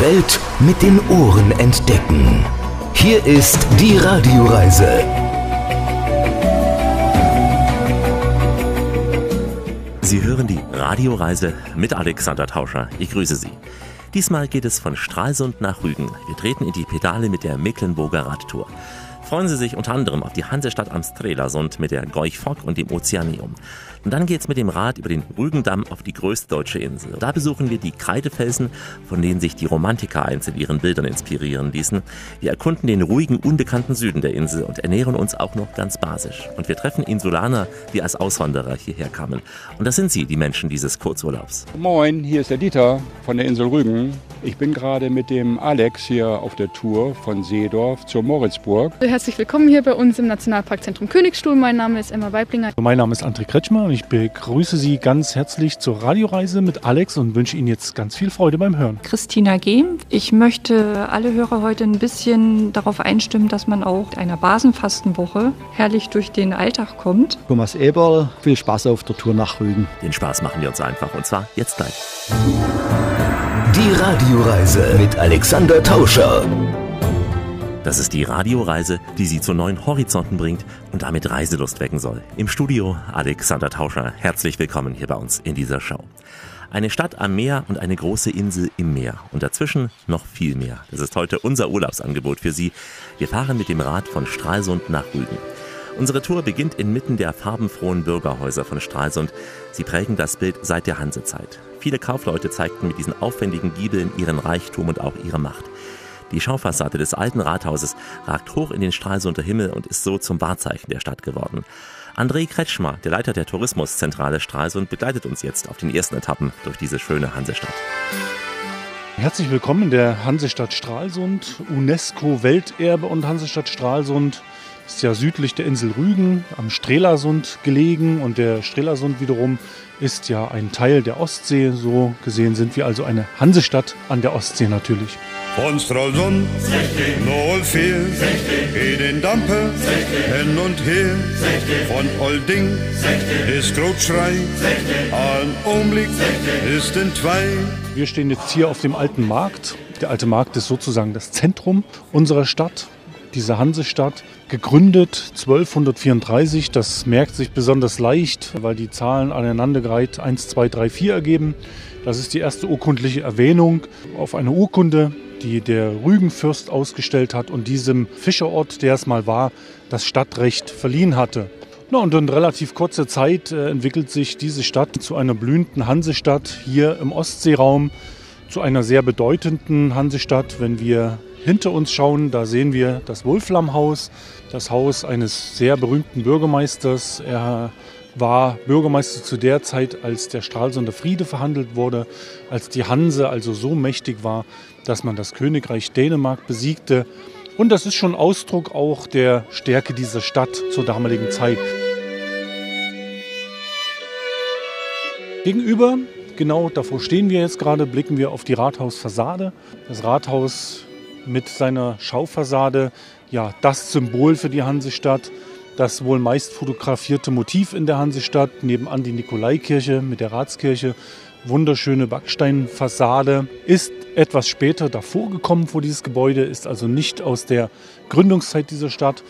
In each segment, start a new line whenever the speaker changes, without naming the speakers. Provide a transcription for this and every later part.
Welt mit den Ohren entdecken. Hier ist die Radioreise.
Sie hören die Radioreise mit Alexander Tauscher. Ich grüße Sie. Diesmal geht es von Stralsund nach Rügen. Wir treten in die Pedale mit der Mecklenburger Radtour freuen Sie sich unter anderem auf die Hansestadt am Strelasund mit der Gorch Fock und dem Ozeaneum. Und dann geht's mit dem Rad über den Rügendamm auf die größte deutsche Insel. Da besuchen wir die Kreidefelsen, von denen sich die Romantiker einst in ihren Bildern inspirieren ließen. Wir erkunden den ruhigen, unbekannten Süden der Insel und ernähren uns auch noch ganz basisch. Und wir treffen Insulaner, die als Auswanderer hierher kamen. Und das sind sie, die Menschen dieses Kurzurlaubs.
Moin, hier ist der Dieter von der Insel Rügen. Ich bin gerade mit dem Alex hier auf der Tour von Seedorf zur Moritzburg.
Herzlich willkommen hier bei uns im Nationalparkzentrum Königsstuhl. Mein Name ist Emma Weiblinger.
Mein Name ist André Kretschmer und ich begrüße Sie ganz herzlich zur Radioreise mit Alex und wünsche Ihnen jetzt ganz viel Freude beim Hören.
Christina Gehm. Ich möchte alle Hörer heute ein bisschen darauf einstimmen, dass man auch einer Basenfastenwoche herrlich durch den Alltag kommt.
Thomas Eberl, viel Spaß auf der Tour nach Rügen.
Den Spaß machen wir uns einfach und zwar jetzt gleich.
Die Radioreise mit Alexander Tauscher.
Das ist die Radioreise, die Sie zu neuen Horizonten bringt und damit Reiselust wecken soll. Im Studio Alexander Tauscher. Herzlich willkommen hier bei uns in dieser Show. Eine Stadt am Meer und eine große Insel im Meer. Und dazwischen noch viel mehr. Das ist heute unser Urlaubsangebot für Sie. Wir fahren mit dem Rad von Stralsund nach Rügen. Unsere Tour beginnt inmitten der farbenfrohen Bürgerhäuser von Stralsund. Sie prägen das Bild seit der Hansezeit. Viele Kaufleute zeigten mit diesen aufwendigen Giebeln ihren Reichtum und auch ihre Macht. Die Schaufassade des alten Rathauses ragt hoch in den Stralsunder Himmel und ist so zum Wahrzeichen der Stadt geworden. André Kretschmer, der Leiter der Tourismuszentrale Stralsund, begleitet uns jetzt auf den ersten Etappen durch diese schöne Hansestadt.
Herzlich willkommen in der Hansestadt Stralsund, UNESCO-Welterbe und Hansestadt Stralsund ist ja südlich der Insel Rügen am Strelasund gelegen und der Strelasund wiederum ist ja ein Teil der Ostsee. So gesehen sind wir also eine Hansestadt an der Ostsee natürlich.
Von Stralsund 04 geh den Dampe. Hin und her. Von Olding ist Grotschrei, ein Umblick ist in zwei.
Wir stehen jetzt hier auf dem alten Markt. Der alte Markt ist sozusagen das Zentrum unserer Stadt. Diese Hansestadt, gegründet 1234. Das merkt sich besonders leicht, weil die Zahlen aneinandergereiht 1, 2, 3, 4 ergeben. Das ist die erste urkundliche Erwähnung auf eine Urkunde, die der Rügenfürst ausgestellt hat und diesem Fischerort, der es mal war, das Stadtrecht verliehen hatte. Na, und in relativ kurzer Zeit äh, entwickelt sich diese Stadt zu einer blühenden Hansestadt hier im Ostseeraum, zu einer sehr bedeutenden Hansestadt, wenn wir hinter uns schauen, da sehen wir das Wolflamhaus, das Haus eines sehr berühmten Bürgermeisters. Er war Bürgermeister zu der Zeit, als der Stralsunder Friede verhandelt wurde, als die Hanse also so mächtig war, dass man das Königreich Dänemark besiegte. Und das ist schon Ausdruck auch der Stärke dieser Stadt zur damaligen Zeit. Gegenüber, genau davor stehen wir jetzt gerade, blicken wir auf die Rathausfassade. Das Rathaus mit seiner Schaufassade ja das Symbol für die Hansestadt, das wohl meist fotografierte Motiv in der Hansestadt, nebenan die Nikolaikirche mit der Ratskirche, wunderschöne Backsteinfassade, ist etwas später davor gekommen vor dieses Gebäude, ist also nicht aus der Gründungszeit dieser Stadt,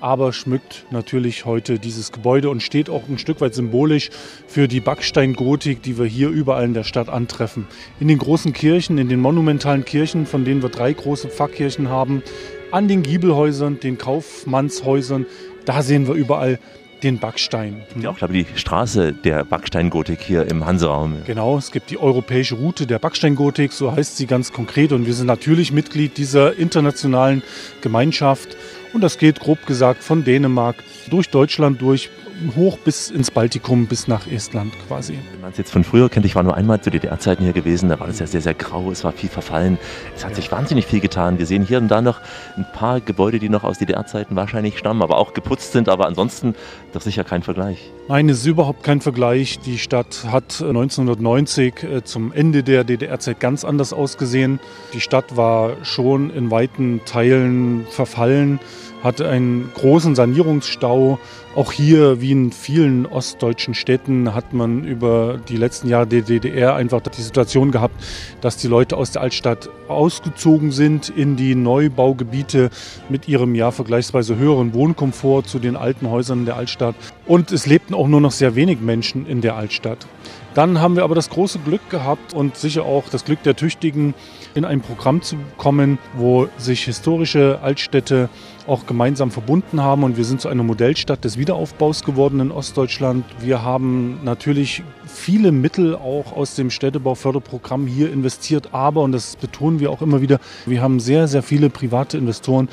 aber schmückt natürlich heute dieses Gebäude und steht auch ein Stück weit symbolisch für die Backsteingotik, die wir hier überall in der Stadt antreffen. In den großen Kirchen, in den monumentalen Kirchen, von denen wir drei große Pfarrkirchen haben, an den Giebelhäusern, den Kaufmannshäusern, da sehen wir überall den Backstein.
Ja, auch, glaube ich, die Straße der Backsteingotik hier im Hanseraum.
Genau, es gibt die europäische Route der Backsteingotik, so heißt sie ganz konkret. Und wir sind natürlich Mitglied dieser internationalen Gemeinschaft. Und das geht grob gesagt von Dänemark durch Deutschland durch hoch bis ins Baltikum, bis nach Estland quasi.
Wenn man es jetzt von früher kennt, ich war nur einmal zu DDR-Zeiten hier gewesen, da war das ja sehr, sehr grau, es war viel verfallen. Es hat ja. sich wahnsinnig viel getan. Wir sehen hier und da noch ein paar Gebäude, die noch aus DDR-Zeiten wahrscheinlich stammen, aber auch geputzt sind, aber ansonsten doch sicher kein Vergleich.
Nein, es ist überhaupt kein Vergleich. Die Stadt hat 1990 äh, zum Ende der DDR-Zeit ganz anders ausgesehen. Die Stadt war schon in weiten Teilen verfallen, hatte einen großen Sanierungsstau Auch hier, wie in vielen ostdeutschen Städten, hat man über die letzten Jahre der DDR einfach die Situation gehabt, dass die Leute aus der Altstadt ausgezogen sind in die Neubaugebiete mit ihrem ja vergleichsweise höheren Wohnkomfort zu den alten Häusern der Altstadt. Und es lebten auch nur noch sehr wenig Menschen in der Altstadt. Dann haben wir aber das große Glück gehabt und sicher auch das Glück der Tüchtigen, in ein Programm zu kommen, wo sich historische Altstädte auch gemeinsam verbunden haben und wir sind zu einer Modellstadt des Wiederaufbaus geworden in Ostdeutschland. Wir haben natürlich viele Mittel auch aus dem Städtebauförderprogramm hier investiert, aber, und das betonen wir auch immer wieder, wir haben sehr, sehr viele private Investoren,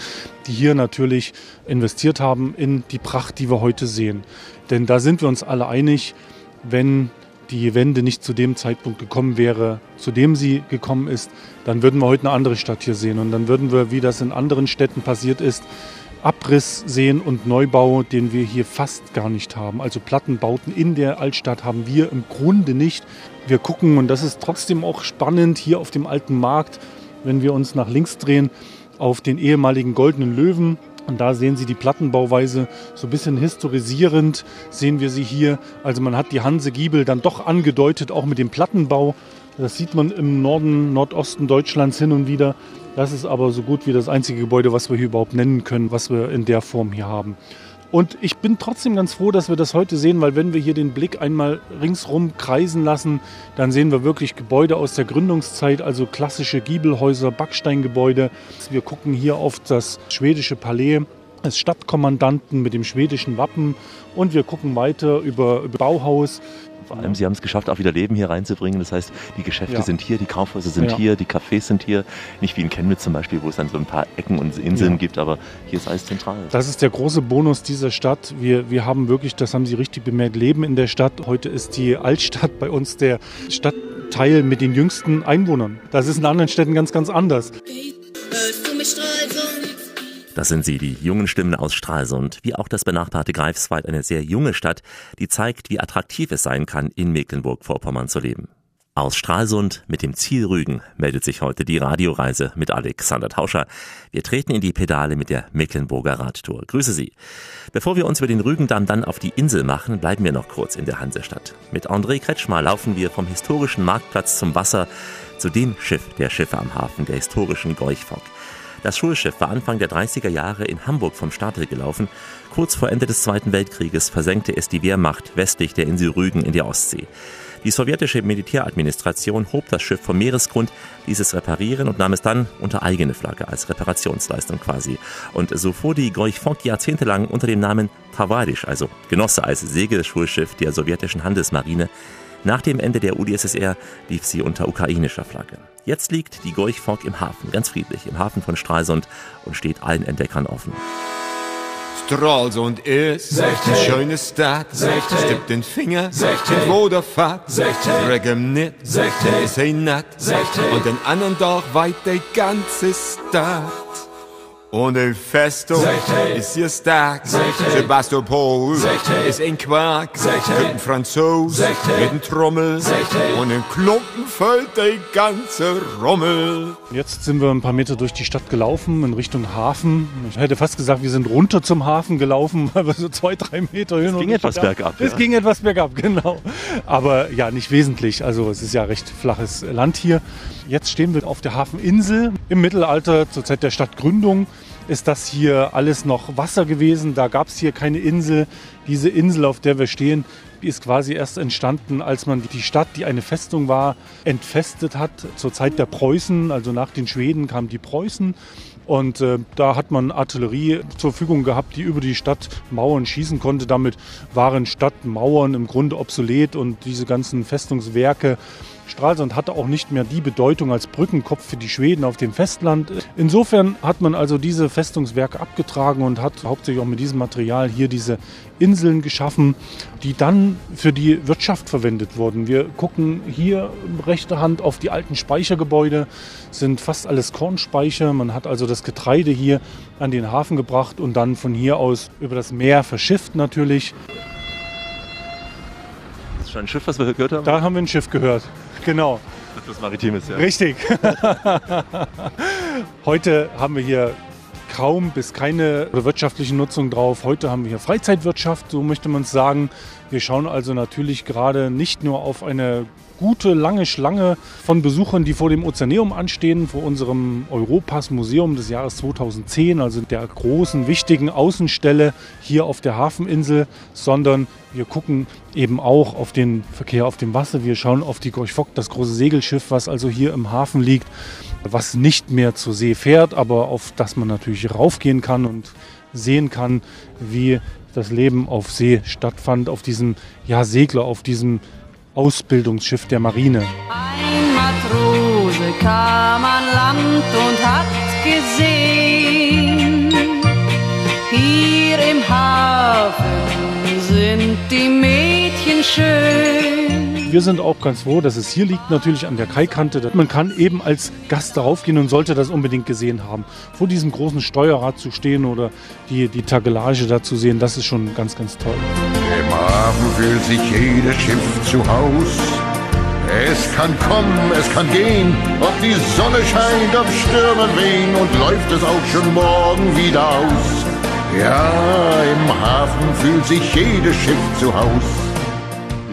die hier natürlich investiert haben in die Pracht, die wir heute sehen. Denn da sind wir uns alle einig, wenn die Wende nicht zu dem Zeitpunkt gekommen wäre, zu dem sie gekommen ist, dann würden wir heute eine andere Stadt hier sehen. Und dann würden wir, wie das in anderen Städten passiert ist, Abriss sehen und Neubau, den wir hier fast gar nicht haben. Also Plattenbauten in der Altstadt haben wir im Grunde nicht. Wir gucken, und das ist trotzdem auch spannend, hier auf dem alten Markt, wenn wir uns nach links drehen, auf den ehemaligen Goldenen Löwen, und da sehen Sie die Plattenbauweise so ein bisschen historisierend, sehen wir sie hier. Also man hat die Hanse-Giebel dann doch angedeutet, auch mit dem Plattenbau. Das sieht man im Norden, Nordosten Deutschlands hin und wieder. Das ist aber so gut wie das einzige Gebäude, was wir hier überhaupt nennen können, was wir in der Form hier haben. Und ich bin trotzdem ganz froh, dass wir das heute sehen, weil wenn wir hier den Blick einmal ringsrum kreisen lassen, dann sehen wir wirklich Gebäude aus der Gründungszeit, also klassische Giebelhäuser, Backsteingebäude. Wir gucken hier auf das schwedische Palais des Stadtkommandanten mit dem schwedischen Wappen und wir gucken weiter über, über Bauhaus.
Vor allem, Sie haben es geschafft, auch wieder Leben hier reinzubringen. Das heißt, die Geschäfte ja. sind hier, die Kaufhäuser sind ja. hier, die Cafés sind hier. Nicht wie in Chemnitz zum Beispiel, wo es dann so ein paar Ecken und Inseln ja. gibt, aber hier ist alles zentral.
Das ist der große Bonus dieser Stadt. Wir, wir haben wirklich, das haben Sie richtig bemerkt, Leben in der Stadt. Heute ist die Altstadt bei uns der Stadtteil mit den jüngsten Einwohnern. Das ist in anderen Städten ganz, ganz anders.
Das sind sie, die jungen Stimmen aus Stralsund, wie auch das benachbarte Greifswald, eine sehr junge Stadt, die zeigt, wie attraktiv es sein kann, in Mecklenburg-Vorpommern zu leben. Aus Stralsund mit dem Ziel Rügen meldet sich heute die Radioreise mit Alexander Tauscher. Wir treten in die Pedale mit der Mecklenburger Radtour. Grüße Sie. Bevor wir uns über den Rügendamm dann auf die Insel machen, bleiben wir noch kurz in der Hansestadt. Mit André Kretschmer laufen wir vom historischen Marktplatz zum Wasser zu dem Schiff der Schiffe am Hafen, der historischen Gorchfock. Das Schulschiff war Anfang der 30er Jahre in Hamburg vom Stapel gelaufen. Kurz vor Ende des Zweiten Weltkrieges versenkte es die Wehrmacht westlich der Insel Rügen in der Ostsee. Die sowjetische Militäradministration hob das Schiff vom Meeresgrund, ließ es reparieren und nahm es dann unter eigene Flagge als Reparationsleistung quasi. Und so fuhr die Gorch-Fonk jahrzehntelang unter dem Namen Tavarisch, also Genosse als Segelschulschiff der sowjetischen Handelsmarine. Nach dem Ende der UdSSR lief sie unter ukrainischer Flagge. Jetzt liegt die Gorch-Fonk im Hafen, ganz friedlich, im Hafen von Stralsund und steht allen Entdeckern offen.
Stralsund ist 16. eine schöne Stadt. 16. Stippt den Finger, 16. wo der Fahrt. 16. Regem nicht, 16. ist ein Natt. 16. Und den anderen Tag weit die ganze Stadt. Und ein Festung ist hier stark. Sebastopol ist ein Quark. Mit einem Franzos, mit einem Trommel. Und ein Klumpen fällt der ganze Rommel.
Jetzt sind wir ein paar Meter durch die Stadt gelaufen in Richtung Hafen. Ich hätte fast gesagt, wir sind runter zum Hafen gelaufen, aber so zwei, drei Meter
hin. Es ging etwas bergab.
Es ja. ging etwas bergab, genau. Aber ja, nicht wesentlich. Also es ist ja recht flaches Land hier. Jetzt stehen wir auf der Hafeninsel im Mittelalter zur Zeit der Stadtgründung ist das hier alles noch Wasser gewesen. Da gab es hier keine Insel. Diese Insel, auf der wir stehen, ist quasi erst entstanden, als man die Stadt, die eine Festung war, entfestet hat. Zur Zeit der Preußen, also nach den Schweden kamen die Preußen. Und äh, da hat man Artillerie zur Verfügung gehabt, die über die Stadtmauern schießen konnte. Damit waren Stadtmauern im Grunde obsolet und diese ganzen Festungswerke Stralsund hatte auch nicht mehr die Bedeutung als Brückenkopf für die Schweden auf dem Festland. Insofern hat man also diese Festungswerke abgetragen und hat hauptsächlich auch mit diesem Material hier diese Inseln geschaffen, die dann für die Wirtschaft verwendet wurden. Wir gucken hier rechter Hand auf die alten Speichergebäude, sind fast alles Kornspeicher. Man hat also das Getreide hier an den Hafen gebracht und dann von hier aus über das Meer verschifft natürlich.
Das ist schon ein Schiff, was wir gehört haben?
Da haben wir ein Schiff gehört. Genau.
Das Maritimes, ja.
Richtig. Heute haben wir hier kaum bis keine wirtschaftliche Nutzung drauf. Heute haben wir hier Freizeitwirtschaft, so möchte man es sagen. Wir schauen also natürlich gerade nicht nur auf eine gute lange Schlange von Besuchern, die vor dem Ozeaneum anstehen, vor unserem Europas Museum des Jahres 2010, also der großen, wichtigen Außenstelle hier auf der Hafeninsel, sondern wir gucken eben auch auf den Verkehr auf dem Wasser. Wir schauen auf die Gorch Fock, das große Segelschiff, was also hier im Hafen liegt, was nicht mehr zur See fährt, aber auf das man natürlich raufgehen kann und sehen kann, wie das Leben auf See stattfand, auf diesem ja, Segler, auf diesem Ausbildungsschiff der Marine.
Ein Matrose kam an Land und hat gesehen, hier im Hafen sind die Mädchen schön.
Wir sind auch ganz froh, dass es hier liegt, natürlich an der Kaikante. Man kann eben als Gast darauf gehen und sollte das unbedingt gesehen haben. Vor diesem großen Steuerrad zu stehen oder die, die Tagelage da zu sehen, das ist schon ganz, ganz toll.
Im Hafen fühlt sich jedes Schiff zu Haus. Es kann kommen, es kann gehen, ob die Sonne scheint, ob Stürme wehen und läuft es auch schon morgen wieder aus. Ja, im Hafen fühlt sich jedes Schiff zu Haus.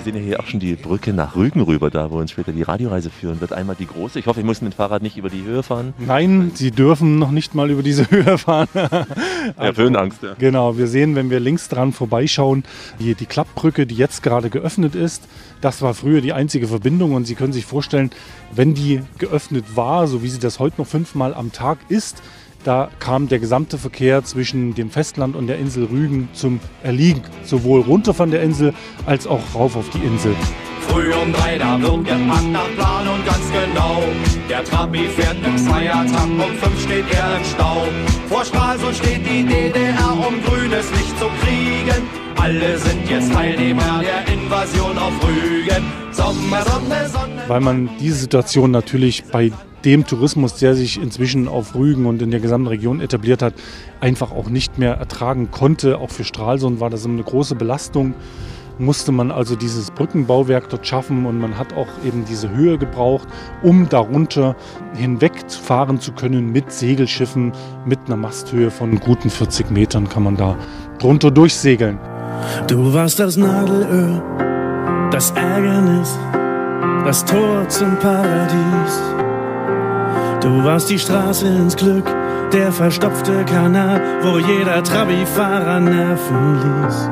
Wir sehen ja hier auch schon die Brücke nach Rügen rüber, da wo uns später die Radioreise führen wird. Einmal die große. Ich hoffe, ich muss mit dem Fahrrad nicht über die Höhe fahren.
Nein, Sie dürfen noch nicht mal über diese Höhe fahren.
ja, Höhenangst, ja.
Genau, wir sehen, wenn wir links dran vorbeischauen, die, die Klappbrücke, die jetzt gerade geöffnet ist. Das war früher die einzige Verbindung und Sie können sich vorstellen, wenn die geöffnet war, so wie sie das heute noch fünfmal am Tag ist, da kam der gesamte Verkehr zwischen dem Festland und der Insel Rügen zum Erliegen. Sowohl runter von der Insel als auch rauf auf die Insel.
Früh um drei, da wird gepackt nach Plan und ganz genau. Der Trabi fährt im Zweiertakt, um fünf steht er im Stau. Vor Stralsund steht die DDR, um grünes Licht zu kriegen. Alle sind jetzt Teilnehmer der Invasion auf Rügen. Sommer, Sonne, Sonne.
Weil man diese Situation natürlich bei dem Tourismus, der sich inzwischen auf Rügen und in der gesamten Region etabliert hat, einfach auch nicht mehr ertragen konnte. Auch für Stralsund war das eine große Belastung. Musste man also dieses Brückenbauwerk dort schaffen und man hat auch eben diese Höhe gebraucht, um darunter hinweg fahren zu können mit Segelschiffen, mit einer Masthöhe von guten 40 Metern kann man da drunter durchsegeln.
Du warst das Nadelöhr, das Ärgernis, das Tor zum Paradies. Du warst die Straße ins Glück, der verstopfte Kanal, wo jeder Trabi-Fahrer Nerven ließ.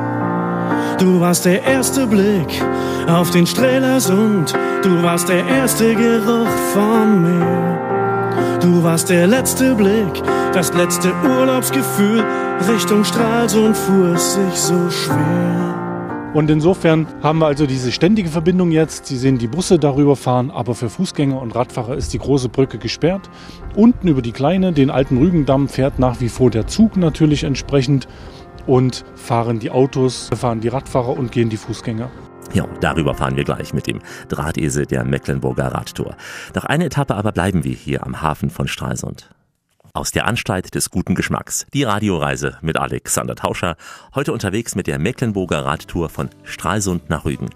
Du warst der erste Blick auf den Strelasund, du warst der erste Geruch vom Meer. Du warst der letzte Blick, das letzte Urlaubsgefühl, Richtung Stralsund fuhr es sich so schwer.
Und insofern haben wir also diese ständige Verbindung jetzt. Sie sehen die Busse darüber fahren, aber für Fußgänger und Radfahrer ist die große Brücke gesperrt. Unten über die kleine, den alten Rügendamm, fährt nach wie vor der Zug natürlich entsprechend und fahren die Autos, fahren die Radfahrer und gehen die Fußgänger.
Ja, darüber fahren wir gleich mit dem Drahtesel der Mecklenburger Radtour. Noch eine Etappe aber bleiben wir hier am Hafen von Stralsund. Aus der Anstalt des guten Geschmacks. Die Radioreise mit Alexander Tauscher. Heute unterwegs mit der Mecklenburger Radtour von Stralsund nach Rügen.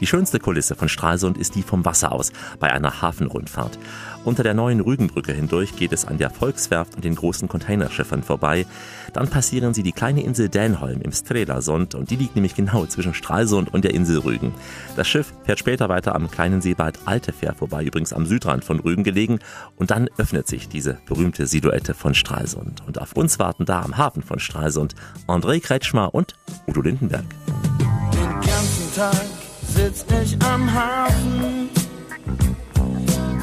Die schönste Kulisse von Stralsund ist die vom Wasser aus bei einer Hafenrundfahrt. Unter der neuen Rügenbrücke hindurch geht es an der Volkswerft und den großen Containerschiffern vorbei. Dann passieren sie die kleine Insel Dänholm im Strelasund und die liegt nämlich genau zwischen Stralsund und der Insel Rügen. Das Schiff fährt später weiter am kleinen Seebad Altefähr vorbei, übrigens am Südrand von Rügen gelegen und dann öffnet sich diese berühmte Silhouette von Stralsund. Und auf uns warten da am Hafen von Stralsund André Kretschmer und Udo Lindenberg.
Den ganzen Tag sitz ich am Hafen.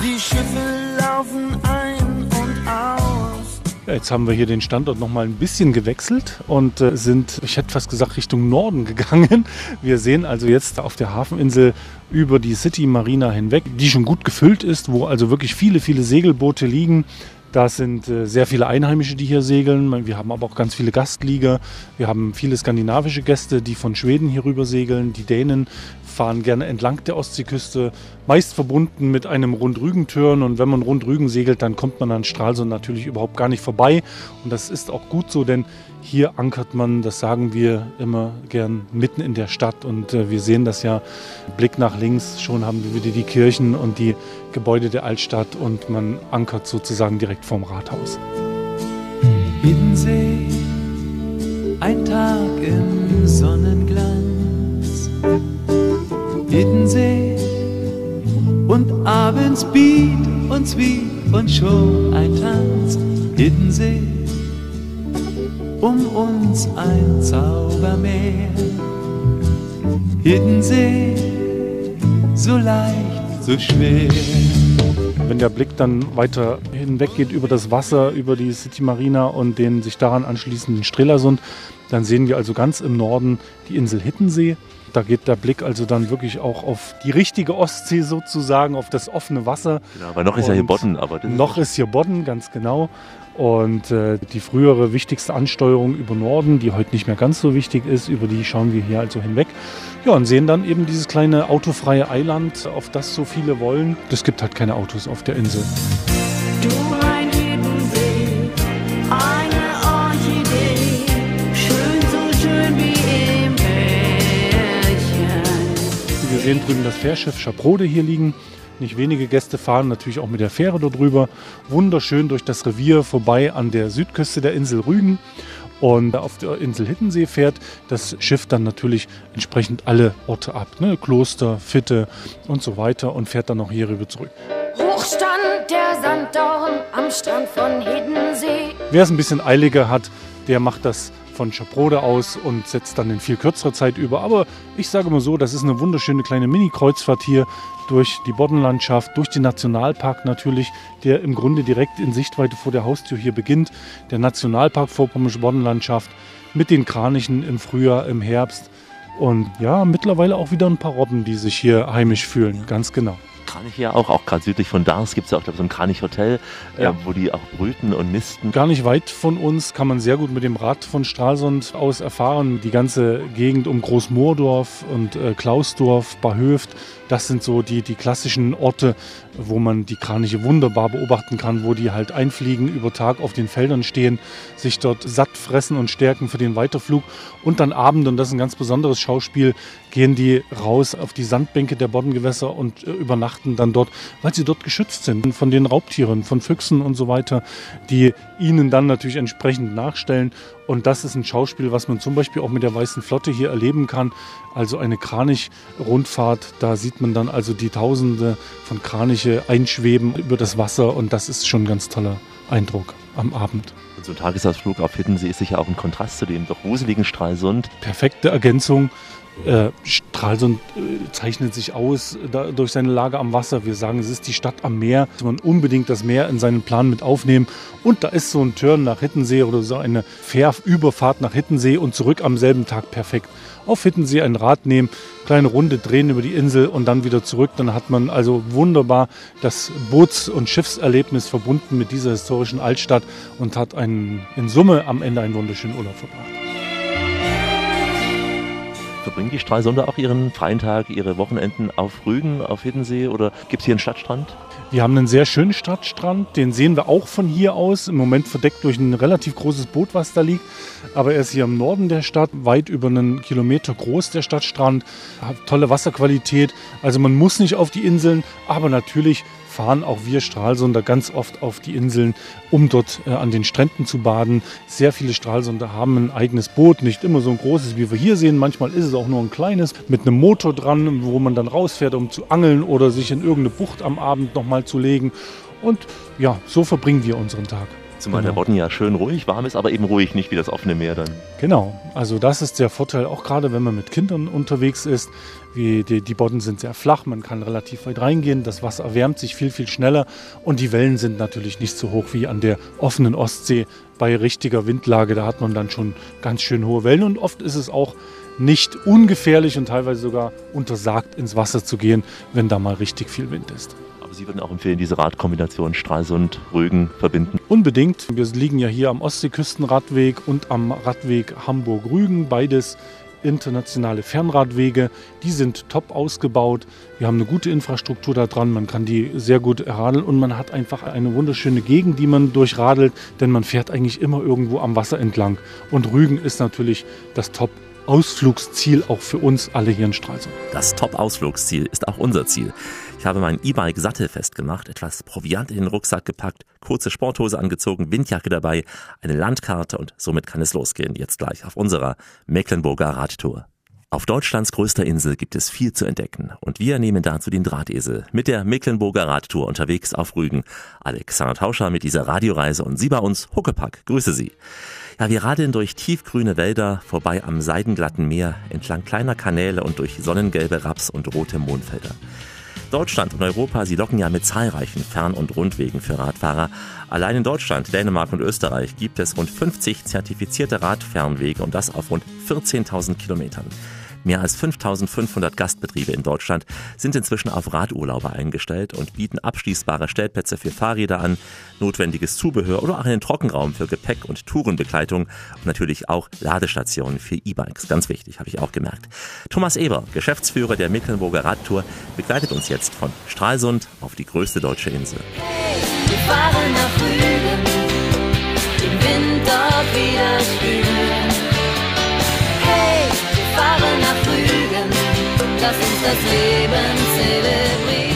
Die Schiffe laufen ein und aus.
Jetzt haben wir hier den Standort noch mal ein bisschen gewechselt und äh, sind, ich hätte fast gesagt, Richtung Norden gegangen. Wir sehen also jetzt auf der Hafeninsel über die City Marina hinweg, die schon gut gefüllt ist, wo also wirklich viele, viele Segelboote liegen. Das sind äh, sehr viele Einheimische, die hier segeln. Wir haben aber auch ganz viele Gastlieger. Wir haben viele skandinavische Gäste, die von Schweden hier rüber segeln. Die Dänen fahren gerne entlang der Ostseeküste, meist verbunden mit einem Rundrügen-Turn. Und wenn man Rundrügen segelt, dann kommt man an Stralsund natürlich überhaupt gar nicht vorbei. Und das ist auch gut so, denn hier ankert man, das sagen wir immer gern, mitten in der Stadt. Und äh, wir sehen das ja, Blick nach links, schon haben wir wieder die Kirchen und die Gebäude der Altstadt und man ankert sozusagen direkt vorm Rathaus.
Hiddensee, ein Tag im Sonnenglanz. Hiddensee und abends Beat und Sweet und schon ein Tanz. Hiddensee, um uns ein Zaubermeer. Hiddensee, so leicht, so schwer.
Wenn der Blick dann weiter hinweg geht über das Wasser, über die City Marina und den sich daran anschließenden Strelasund, dann sehen wir also ganz im Norden die Insel Hittensee. Da geht der Blick also dann wirklich auch auf die richtige Ostsee sozusagen, auf das offene Wasser.
Genau, aber noch ist ja hier Bodden. Aber
noch ist hier Bodden, ganz genau. Und äh, die frühere wichtigste Ansteuerung über Norden, die heute nicht mehr ganz so wichtig ist, über die schauen wir hier also hinweg. Ja, und sehen dann eben dieses kleine autofreie Eiland, auf das so viele wollen. Es gibt halt keine Autos auf der Insel. Sehen drüben das Fährschiff Schaprode hier liegen. Nicht wenige Gäste fahren natürlich auch mit der Fähre dort drüber. Wunderschön durch das Revier vorbei an der Südküste der Insel Rügen. Und auf der Insel Hittensee fährt das Schiff dann natürlich entsprechend alle Orte ab. Ne? Kloster, Fitte und so weiter und fährt dann noch hier rüber zurück.
Hochstand der Sanddorn am Strand von Hiddensee.
Wer es ein bisschen eiliger hat, der macht das von Schaprode aus und setzt dann in viel kürzerer Zeit über. Aber ich sage mal so, das ist eine wunderschöne kleine Mini-Kreuzfahrt hier durch die Boddenlandschaft, durch den Nationalpark natürlich, der im Grunde direkt in Sichtweite vor der Haustür hier beginnt. Der Nationalpark Vorpommersche Boddenlandschaft mit den Kranichen im Frühjahr, im Herbst. Und ja, mittlerweile auch wieder ein paar Robben, die sich hier heimisch fühlen, ganz genau.
Kranich ja auch, auch gerade südlich von Dars gibt es ja auch glaub, so ein Kranich-Hotel,
Ja.
äh, wo die auch brüten und nisten.
Gar nicht weit von uns kann man sehr gut mit dem Rad von Stralsund aus erfahren. Die ganze Gegend um Großmoordorf und äh, Klausdorf, Barhöft, das sind so die, die klassischen Orte, wo man die Kraniche wunderbar beobachten kann, wo die halt einfliegen, über Tag auf den Feldern stehen, sich dort satt fressen und stärken für den Weiterflug. Und dann Abend, und das ist ein ganz besonderes Schauspiel, gehen die raus auf die Sandbänke der Boddengewässer und äh, übernachten dann dort, weil sie dort geschützt sind von den Raubtieren, von Füchsen und so weiter, die ihnen dann natürlich entsprechend nachstellen. Und das ist ein Schauspiel, was man zum Beispiel auch mit der Weißen Flotte hier erleben kann. Also eine Kranich-Rundfahrt, da sieht man dann also die Tausende von Kraniche einschweben über das Wasser und das ist schon ein ganz toller Eindruck am Abend.
So ein Tagesausflug auf Hiddensee ist sicher auch ein Kontrast zu dem doch wuseligen Stralsund.
perfekte Ergänzung. Äh, Stralsund äh, zeichnet sich aus da, durch seine Lage am Wasser. Wir sagen, es ist die Stadt am Meer. Muss man unbedingt das Meer in seinen Plan mit aufnehmen. Und da ist so ein Turn nach Hittensee oder so eine Fährüberfahrt nach Hittensee und zurück am selben Tag perfekt. Auf Hittensee ein Rad nehmen, kleine Runde drehen über die Insel und dann wieder zurück. Dann hat man also wunderbar das Boots- und Schiffserlebnis verbunden mit dieser historischen Altstadt und hat einen, in Summe am Ende einen wunderschönen Urlaub verbracht.
Verbringen die Stralsunder auch ihren freien Tag, ihre Wochenenden auf Rügen, auf Hiddensee oder gibt es hier einen Stadtstrand?
Wir haben einen sehr schönen Stadtstrand, den sehen wir auch von hier aus. Im Moment verdeckt durch ein relativ großes Boot, was da liegt. Aber er ist hier im Norden der Stadt, weit über einen Kilometer groß, der Stadtstrand. Hat tolle Wasserqualität. Also man muss nicht auf die Inseln, aber natürlich fahren auch wir Stralsunder ganz oft auf die Inseln, um dort äh, an den Stränden zu baden. Sehr viele Stralsunder haben ein eigenes Boot, nicht immer so ein großes, wie wir hier sehen. Manchmal ist es auch nur ein kleines mit einem Motor dran, wo man dann rausfährt, um zu angeln oder sich in irgendeine Bucht am Abend nochmal zu legen. Und ja, so verbringen wir unseren Tag.
Zumal der
Genau.
Bodden ja schön ruhig warm ist, aber eben ruhig nicht wie das offene Meer dann.
Genau, also das ist der Vorteil, auch gerade wenn man mit Kindern unterwegs ist. Wie die, die Bodden sind sehr flach, man kann relativ weit reingehen, das Wasser erwärmt sich viel, viel schneller und die Wellen sind natürlich nicht so hoch wie an der offenen Ostsee. Bei richtiger Windlage, da hat man dann schon ganz schön hohe Wellen und oft ist es auch nicht ungefährlich und teilweise sogar untersagt, ins Wasser zu gehen, wenn da mal richtig viel Wind ist.
Aber Sie würden auch empfehlen, diese Radkombination Stralsund, Rügen verbinden.
Unbedingt. Wir liegen ja hier am Ostseeküstenradweg und am Radweg Hamburg-Rügen, beides internationale Fernradwege. Die sind top ausgebaut. Wir haben eine gute Infrastruktur da dran. Man kann die sehr gut erradeln und man hat einfach eine wunderschöne Gegend, die man durchradelt, denn man fährt eigentlich immer irgendwo am Wasser entlang. Und Rügen ist natürlich das top Top-Ausflugsziel auch für uns alle hier in Stralsund.
Das Top-Ausflugsziel ist auch unser Ziel. Ich habe mein E-Bike sattelfest gemacht, etwas Proviant in den Rucksack gepackt, kurze Sporthose angezogen, Windjacke dabei, eine Landkarte und somit kann es losgehen, jetzt gleich auf unserer Mecklenburger Radtour. Auf Deutschlands größter Insel gibt es viel zu entdecken und wir nehmen dazu den Drahtesel mit der Mecklenburger Radtour unterwegs auf Rügen. Alexander Tauscher mit dieser Radioreise und Sie bei uns, Huckepack, grüße Sie. Ja, wir radeln durch tiefgrüne Wälder, vorbei am seidenglatten Meer, entlang kleiner Kanäle und durch sonnengelbe Raps- und rote Mondfelder. Deutschland und Europa, sie locken ja mit zahlreichen Fern- und Rundwegen für Radfahrer. Allein in Deutschland, Dänemark und Österreich gibt es rund 50 zertifizierte Radfernwege und das auf rund 14.000 Kilometern. Mehr als 5500 Gastbetriebe in Deutschland sind inzwischen auf Radurlauber eingestellt und bieten abschließbare Stellplätze für Fahrräder an, notwendiges Zubehör oder auch einen Trockenraum für Gepäck und Tourenbegleitung und natürlich auch Ladestationen für E-Bikes. Ganz wichtig, habe ich auch gemerkt. Thomas Eber, Geschäftsführer der Mecklenburger Radtour, begleitet uns jetzt von Stralsund auf die größte deutsche Insel.
Wir fahren nach Rügen, den Wind dort wieder spüren. Lass uns das Leben zelebrieren.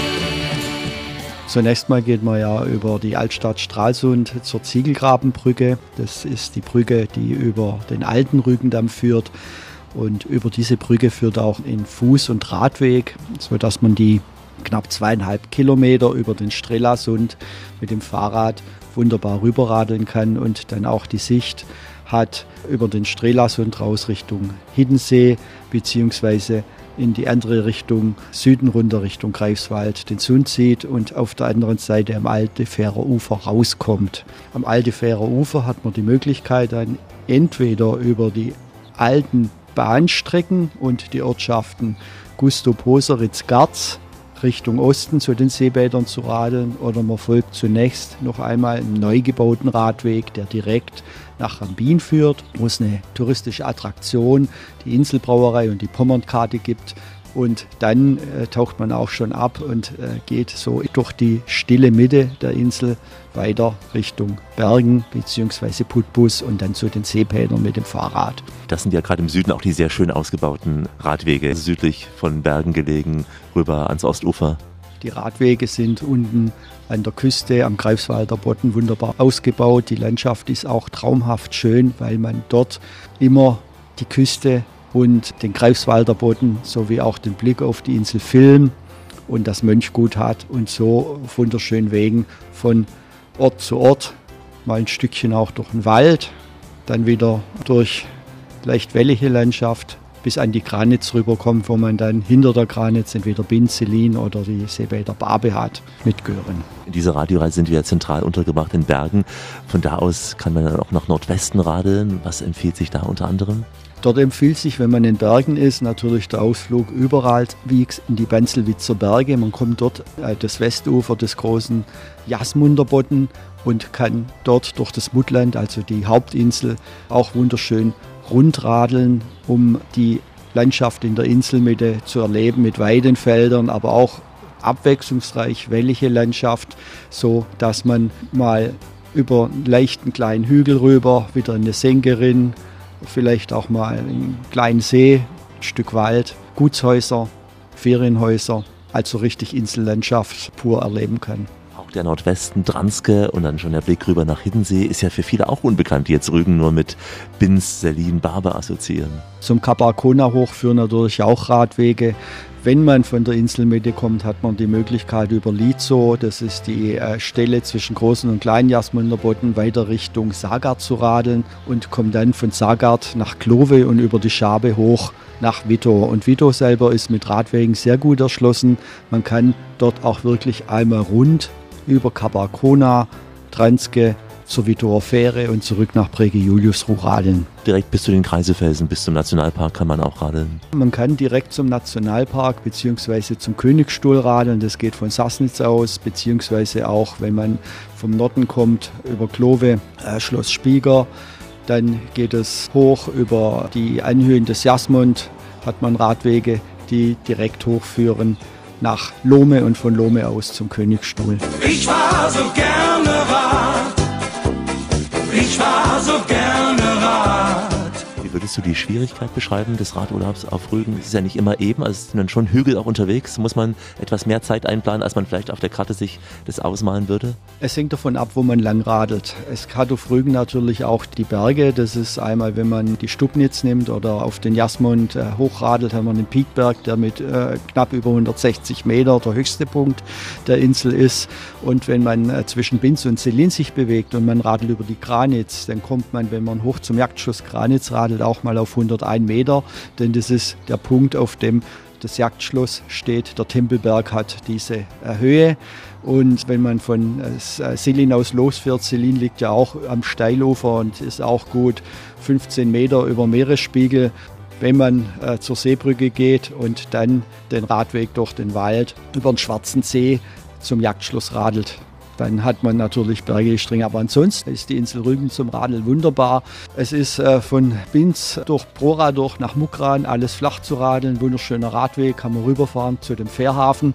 Zunächst mal geht man ja über die Altstadt Stralsund zur Ziegelgrabenbrücke. Das ist die Brücke, die über den alten Rügendamm führt. Und über diese Brücke führt auch ein Fuß- und Radweg, sodass man die knapp zweieinhalb Kilometer über den Strelasund mit dem Fahrrad wunderbar rüberradeln kann und dann auch die Sicht hat über den Strelasund raus Richtung Hiddensee beziehungsweise in die andere Richtung, Süden runter Richtung Greifswald, den Sund sieht und auf der anderen Seite am Altefährer Ufer rauskommt. Am Altefährer Ufer hat man die Möglichkeit dann entweder über die alten Bahnstrecken und die Ortschaften Gusto, Poseritz, Garz Richtung Osten zu den Seebädern zu radeln oder man folgt zunächst noch einmal einem neu gebauten Radweg, der direkt nach Rambin führt, wo es eine touristische Attraktion, die Inselbrauerei und die Pommernkarte gibt. Und dann äh, taucht man auch schon ab und äh, geht so durch die stille Mitte der Insel weiter Richtung Bergen bzw. Putbus und dann zu den Seebädern mit dem Fahrrad.
Das sind ja gerade im Süden auch die sehr schön ausgebauten Radwege, südlich von Bergen gelegen, rüber ans Ostufer.
Die Radwege sind unten an der Küste am Greifswalder Bodden wunderbar ausgebaut. Die Landschaft ist auch traumhaft schön, weil man dort immer die Küste und den Greifswalder Bodden sowie auch den Blick auf die Insel Film und das Mönchgut hat und so auf wunderschönen Wegen von Ort zu Ort, mal ein Stückchen auch durch den Wald, dann wieder durch leicht wellige Landschaft bis an die Granitz rüberkommt, wo man dann hinter der Granitz entweder Binzelin oder die Seebäder Barbe hat mit Gören.
In dieser Radioreise sind wir ja zentral untergebracht in Bergen. Von da aus kann man dann auch nach Nordwesten radeln. Was empfiehlt sich da unter anderem?
Dort empfiehlt sich, wenn man in Bergen ist, natürlich der Ausflug überall wie in die Banzelwitzer Berge. Man kommt dort äh, das Westufer des großen Jasmunderbodden und kann dort durch das Muttland, also die Hauptinsel, auch wunderschön rundradeln, um die Landschaft in der Inselmitte zu erleben mit Weidenfeldern, aber auch abwechslungsreich wellige Landschaft, so dass man mal über einen leichten kleinen Hügel rüber, wieder in eine Senkerin, vielleicht auch mal einen kleinen See, ein Stück Wald, Gutshäuser, Ferienhäuser, also richtig Insellandschaft pur erleben kann.
Der Nordwesten, Dranske und dann schon der Blick rüber nach Hiddensee ist ja für viele auch unbekannt, die jetzt Rügen nur mit Binz, Selin, Barbe assoziieren.
Zum Kap Arkona hoch führen natürlich auch Radwege. Wenn man von der Inselmitte kommt, hat man die Möglichkeit über Lizo, das ist die äh, Stelle zwischen Großen und Kleinen Jasmunderbodden, weiter Richtung Sagard zu radeln und kommt dann von Sagard nach Klove und über die Schabe hoch nach Vito. Und Vito selber ist mit Radwegen sehr gut erschlossen. Man kann dort auch wirklich einmal rund über Kap Arkona, Transke, zur Vitoer Fähre und zurück nach Brege Julius radeln.
Direkt bis zu den Kreisefelsen, bis zum Nationalpark kann man auch radeln.
Man kann direkt zum Nationalpark bzw. zum Königsstuhl radeln. Das geht von Sassnitz aus, beziehungsweise auch, wenn man vom Norden kommt, über Klove, äh, Schloss Spieger. Dann geht es hoch über die Anhöhen des Jasmund, hat man Radwege, die direkt hochführen nach Lohme und von Lohme aus zum Königsstuhl.
Ich war so gerne Rad. Ich war so gerne
würdest du die Schwierigkeit beschreiben des Radurlaubs auf Rügen? Es ist ja nicht immer eben, also es sind dann schon Hügel auch unterwegs. Muss man etwas mehr Zeit einplanen, als man vielleicht auf der Karte sich das ausmalen würde?
Es hängt davon ab, wo man lang radelt. Es hat auf Rügen natürlich auch die Berge. Das ist einmal, wenn man die Stubnitz nimmt oder auf den Jasmund äh, hochradelt, haben wir den Piekberg, der mit äh, knapp über 160 Meter der höchste Punkt der Insel ist. Und wenn man äh, zwischen Binz und Selin sich bewegt und man radelt über die Granitz, dann kommt man, wenn man hoch zum Jagdschloss Granitz radelt, auch mal auf 101 Meter, denn das ist der Punkt, auf dem das Jagdschloss steht. Der Tempelberg hat diese äh, Höhe. Und wenn man von äh, Selin aus losfährt, Selin liegt ja auch am Steilufer und ist auch gut 15 Meter über Meeresspiegel. Wenn man äh, zur Seebrücke geht und dann den Radweg durch den Wald über den Schwarzen See zum Jagdschloss radelt, dann hat man natürlich bergige. Aber ansonsten ist die Insel Rügen zum Radeln wunderbar. Es ist äh, von Binz durch Prora durch nach Mukran alles flach zu radeln. Wunderschöner Radweg, kann man rüberfahren zu dem Fährhafen.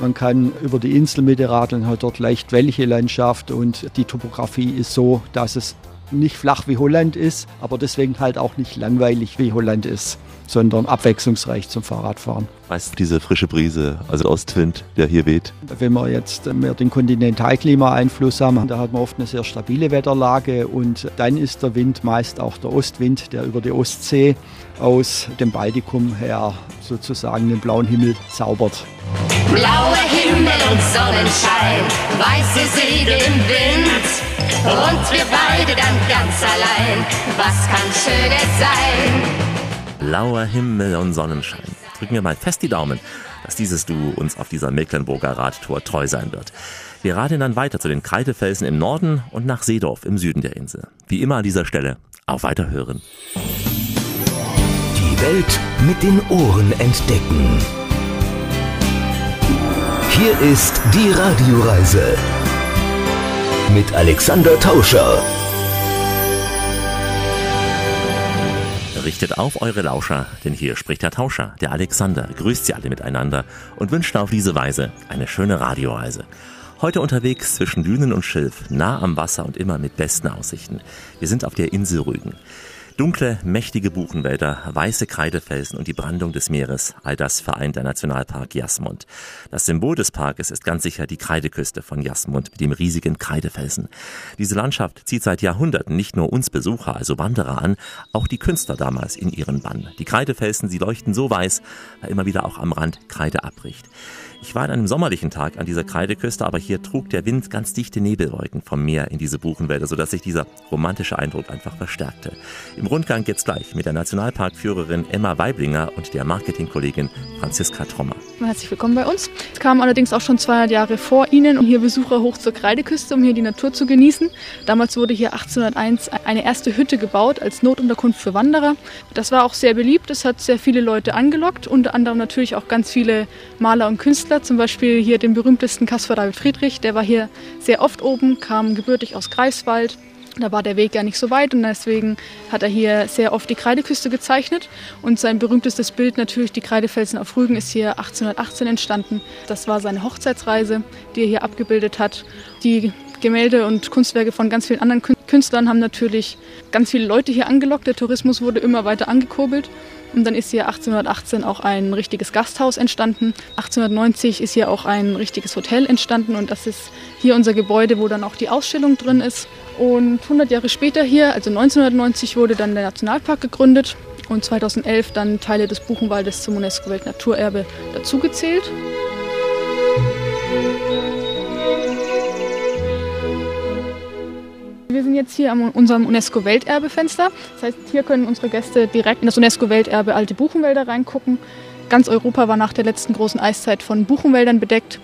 Man kann über die Inselmitte radeln, hat dort leicht wellige Landschaft und die Topografie ist so, dass es nicht flach wie Holland ist, aber deswegen halt auch nicht langweilig wie Holland ist, sondern abwechslungsreich zum Fahrradfahren.
Weißt du, diese frische Brise, also Ostwind, der hier weht?
Wenn wir jetzt mehr den Kontinentalklima-Einfluss haben, da hat man oft eine sehr stabile Wetterlage und dann ist der Wind meist auch der Ostwind, der über die Ostsee aus dem Baltikum her sozusagen den blauen Himmel zaubert.
Blauer Himmel und Sonnenschein, weiße Segel im Wind und wir beide dann ganz allein. Was kann schöner sein?
Blauer Himmel und Sonnenschein. Drücken wir mal fest die Daumen, dass dieses Duo uns auf dieser Mecklenburger Radtour treu sein wird. Wir radeln dann weiter zu den Kreidefelsen im Norden und nach Seedorf im Süden der Insel. Wie immer an dieser Stelle, auf Weiterhören.
Die Welt mit den Ohren entdecken. Hier ist die Radioreise mit Alexander Tauscher.
Richtet auf eure Lauscher, denn hier spricht der Tauscher, der Alexander, grüßt sie alle miteinander und wünscht auf diese Weise eine schöne Radioreise. Heute unterwegs zwischen Dünen und Schilf, nah am Wasser und immer mit besten Aussichten. Wir sind auf der Insel Rügen. Dunkle, mächtige Buchenwälder, weiße Kreidefelsen und die Brandung des Meeres, all das vereint der Nationalpark Jasmund. Das Symbol des Parkes ist ganz sicher die Kreideküste von Jasmund mit dem riesigen Kreidefelsen. Diese Landschaft zieht seit Jahrhunderten nicht nur uns Besucher, also Wanderer an, auch die Künstler damals in ihren Bann. Die Kreidefelsen, sie leuchten so weiß, weil immer wieder auch am Rand Kreide abbricht. Ich war an einem sommerlichen Tag an dieser Kreideküste, aber hier trug der Wind ganz dichte Nebelwolken vom Meer in diese Buchenwälder, sodass sich dieser romantische Eindruck einfach verstärkte. Im Rundgang geht's gleich mit der Nationalparkführerin Emma Weiblinger und der Marketingkollegin Franziska Trommer.
Herzlich willkommen bei uns. Es kam allerdings auch schon 200 Jahre vor Ihnen, um hier Besucher hoch zur Kreideküste, um hier die Natur zu genießen. Damals wurde hier 1801 eine erste Hütte gebaut als Notunterkunft für Wanderer. Das war auch sehr beliebt, es hat sehr viele Leute angelockt, unter anderem natürlich auch ganz viele Maler und Künstler Künstler, zum Beispiel hier den berühmtesten Caspar David Friedrich, der war hier sehr oft oben, kam gebürtig aus Greifswald. Da war der Weg ja nicht so weit und deswegen hat er hier sehr oft die Kreideküste gezeichnet. Und sein berühmtestes Bild, natürlich die Kreidefelsen auf Rügen, ist hier 1818 entstanden. Das war seine Hochzeitsreise, die er hier abgebildet hat. Die Gemälde und Kunstwerke von ganz vielen anderen Künstlern haben natürlich ganz viele Leute hier angelockt. Der Tourismus wurde immer weiter angekurbelt. Und dann ist hier 1818 auch ein richtiges Gasthaus entstanden. 1890 ist hier auch ein richtiges Hotel entstanden und das ist hier unser Gebäude, wo dann auch die Ausstellung drin ist. Und 100 Jahre später hier, also 1990, wurde dann der Nationalpark gegründet und 2011 dann Teile des Buchenwaldes zum UNESCO-Weltnaturerbe dazugezählt. Wir sind jetzt hier an unserem UNESCO-Welterbefenster. Das heißt, hier können unsere Gäste direkt in das UNESCO-Welterbe Alte Buchenwälder reingucken. Ganz Europa war nach der letzten großen Eiszeit von Buchenwäldern bedeckt.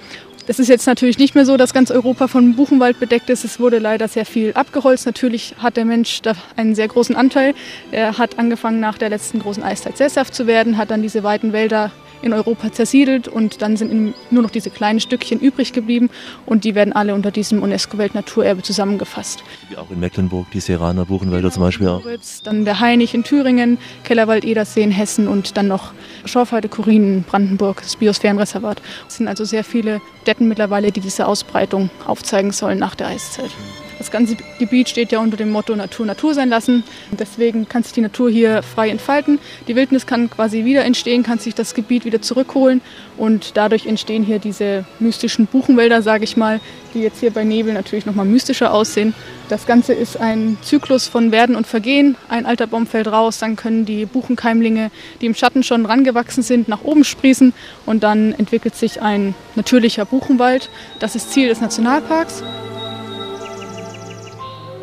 Das ist jetzt natürlich nicht mehr so, dass ganz Europa von Buchenwald bedeckt ist. Es wurde leider sehr viel abgeholzt. Natürlich hat der Mensch da einen sehr großen Anteil. Er hat angefangen nach der letzten großen Eiszeit sesshaft zu werden, hat dann diese weiten Wälder in Europa zersiedelt und dann sind nur noch diese kleinen Stückchen übrig geblieben und die werden alle unter diesem UNESCO-Weltnaturerbe zusammengefasst.
Wie auch in Mecklenburg, die Seraner Buchenwälder zum Beispiel auch.
Dann der Hainich in Thüringen, Kellerwald, Edersee in Hessen und dann noch Schorfheide, Kurin in Brandenburg, das Biosphärenreservat. Es sind also sehr viele Städten mittlerweile, die diese Ausbreitung aufzeigen sollen nach der Eiszeit. Das ganze Gebiet steht ja unter dem Motto Natur Natur sein lassen. Deswegen kann sich die Natur hier frei entfalten. Die Wildnis kann quasi wieder entstehen, kann sich das Gebiet wieder zurückholen und dadurch entstehen hier diese mystischen Buchenwälder, sage ich mal, die jetzt hier bei Nebel natürlich nochmal mystischer aussehen. Das Ganze ist ein Zyklus von Werden und Vergehen. Ein alter Baum fällt raus, dann können die Buchenkeimlinge, die im Schatten schon rangewachsen sind, nach oben sprießen und dann entwickelt sich ein natürlicher Buchenwald. Das ist Ziel des Nationalparks.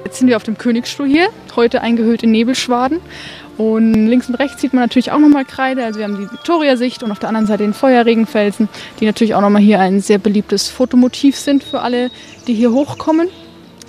Jetzt sind wir auf dem Königsstuhl hier, heute eingehüllt in Nebelschwaden. Und links und rechts sieht man natürlich auch nochmal Kreide. Also wir haben die Viktoriasicht und auf der anderen Seite den Feuerregenfelsen, die natürlich auch nochmal hier ein sehr beliebtes Fotomotiv sind für alle, die hier hochkommen.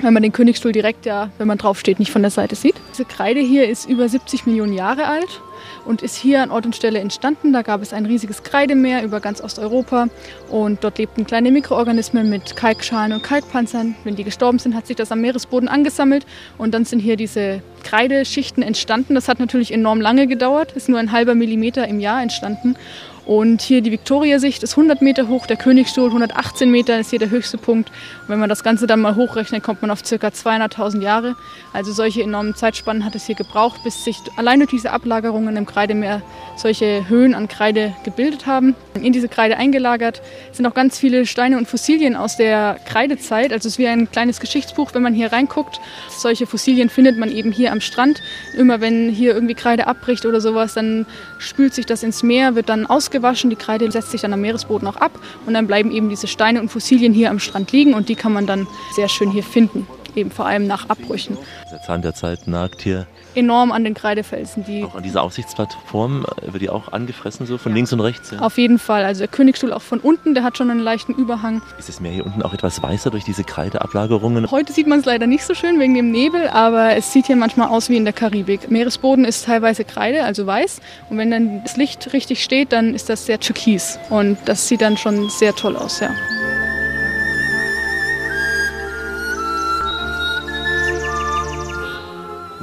Wenn man den Königsstuhl direkt, ja, wenn man draufsteht, nicht von der Seite sieht. Diese Kreide hier ist über 70 Millionen Jahre alt und ist hier an Ort und Stelle entstanden. Da gab es ein riesiges Kreidemeer über ganz Osteuropa und dort lebten kleine Mikroorganismen mit Kalkschalen und Kalkpanzern. Wenn die gestorben sind, hat sich das am Meeresboden angesammelt und dann sind hier diese Kreideschichten entstanden. Das hat natürlich enorm lange gedauert, ist nur ein halber Millimeter im Jahr entstanden und hier die Viktoriasicht ist 100 Meter hoch, der Königsstuhl 118 Meter ist hier der höchste Punkt. Und wenn man das Ganze dann mal hochrechnet, kommt man auf ca. 200.000 Jahre. Also solche enormen Zeitspannen hat es hier gebraucht, bis sich allein durch diese Ablagerungen im Kreidemeer solche Höhen an Kreide gebildet haben. In diese Kreide eingelagert sind auch ganz viele Steine und Fossilien aus der Kreidezeit. Also es ist wie ein kleines Geschichtsbuch, wenn man hier reinguckt. Solche Fossilien findet man eben hier am Strand. Immer wenn hier irgendwie Kreide abbricht oder sowas, dann spült sich das ins Meer, wird dann ausgegangen ausgewaschen, die Kreide setzt sich dann am Meeresboden auch ab und dann bleiben eben diese Steine und Fossilien hier am Strand liegen und die kann man dann sehr schön hier finden, eben vor allem nach Abbrüchen.
Der Zahn der Zeit nagt hier
enorm an den Kreidefelsen. Die
auch an dieser Aussichtsplattform äh, wird die auch angefressen, so von ja. links und rechts? Ja?
Auf jeden Fall. Also der Königsstuhl auch von unten, der hat schon einen leichten Überhang.
Ist das Meer hier unten auch etwas weißer durch diese Kreideablagerungen?
Heute sieht man es leider nicht so schön wegen dem Nebel, aber es sieht hier manchmal aus wie in der Karibik. Meeresboden ist teilweise Kreide, also weiß. Und wenn dann das Licht richtig steht, dann ist das sehr türkis. Und das sieht dann schon sehr toll aus, ja.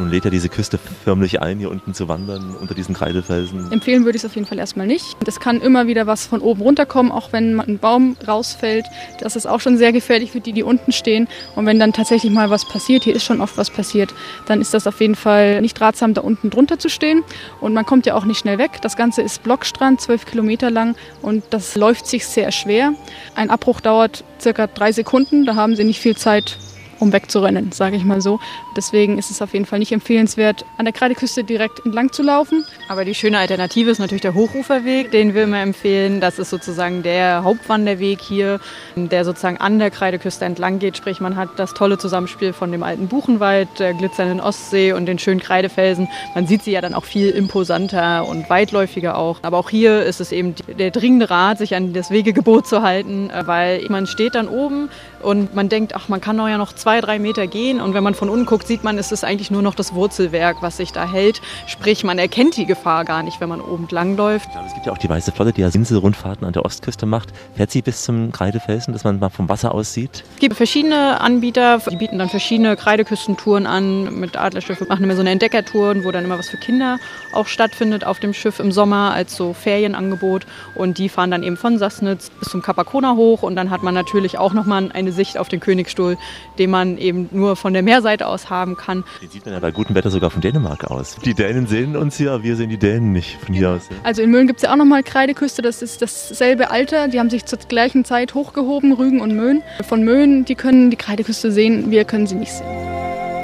Nun lädt ja diese Küste förmlich ein, hier unten zu wandern, unter diesen Kreidefelsen.
Empfehlen würde ich es auf jeden Fall erstmal nicht. Es kann immer wieder was von oben runterkommen, auch wenn ein Baum rausfällt. Das ist auch schon sehr gefährlich für die, die unten stehen. Und wenn dann tatsächlich mal was passiert, hier ist schon oft was passiert, dann ist das auf jeden Fall nicht ratsam, da unten drunter zu stehen. Und man kommt ja auch nicht schnell weg. Das Ganze ist Blockstrand, zwölf Kilometer lang und das läuft sich sehr schwer. Ein Abbruch dauert circa drei Sekunden. Da haben Sie nicht viel Zeit, um wegzurennen, sage ich mal so. Deswegen ist es auf jeden Fall nicht empfehlenswert, an der Kreideküste direkt entlang zu laufen.
Aber die schöne Alternative ist natürlich der Hochuferweg, den wir immer empfehlen. Das ist sozusagen der Hauptwanderweg hier, der sozusagen an der Kreideküste entlang geht. Sprich, man hat das tolle Zusammenspiel von dem alten Buchenwald, der glitzernden Ostsee und den schönen Kreidefelsen. Man sieht sie ja dann auch viel imposanter und weitläufiger auch. Aber auch hier ist es eben der dringende Rat, sich an das Wegegebot zu halten, weil man steht dann oben und man denkt, ach, man kann doch ja noch zwei zwei, drei Meter gehen und wenn man von unten guckt, sieht man, es ist eigentlich nur noch das Wurzelwerk, was sich da hält. Sprich, man erkennt die Gefahr gar nicht, wenn man oben lang läuft.
Ja, es gibt ja auch die Weiße Flotte, die ja Inselrundfahrten an der Ostküste macht. Fährt sie bis zum Kreidefelsen, dass man mal vom Wasser aus sieht?
Es gibt verschiedene Anbieter, die bieten dann verschiedene Kreideküstentouren an. Mit Adlerschiffe machen immer so eine Entdeckertour, wo dann immer was für Kinder auch stattfindet auf dem Schiff im Sommer als so Ferienangebot. Und die fahren dann eben von Sassnitz bis zum Kapakona hoch und dann hat man natürlich auch nochmal eine Sicht auf den Königsstuhl, den man man eben nur von der Meerseite aus haben kann.
Den sieht man ja bei gutem Wetter sogar von Dänemark aus. Die Dänen sehen uns hier, wir sehen die Dänen nicht von hier aus.
Also in Möhnen gibt es ja auch nochmal Kreideküste, das ist dasselbe Alter. Die haben sich zur gleichen Zeit hochgehoben, Rügen und Möhnen. Von Möhnen, die können die Kreideküste sehen, wir können sie nicht sehen.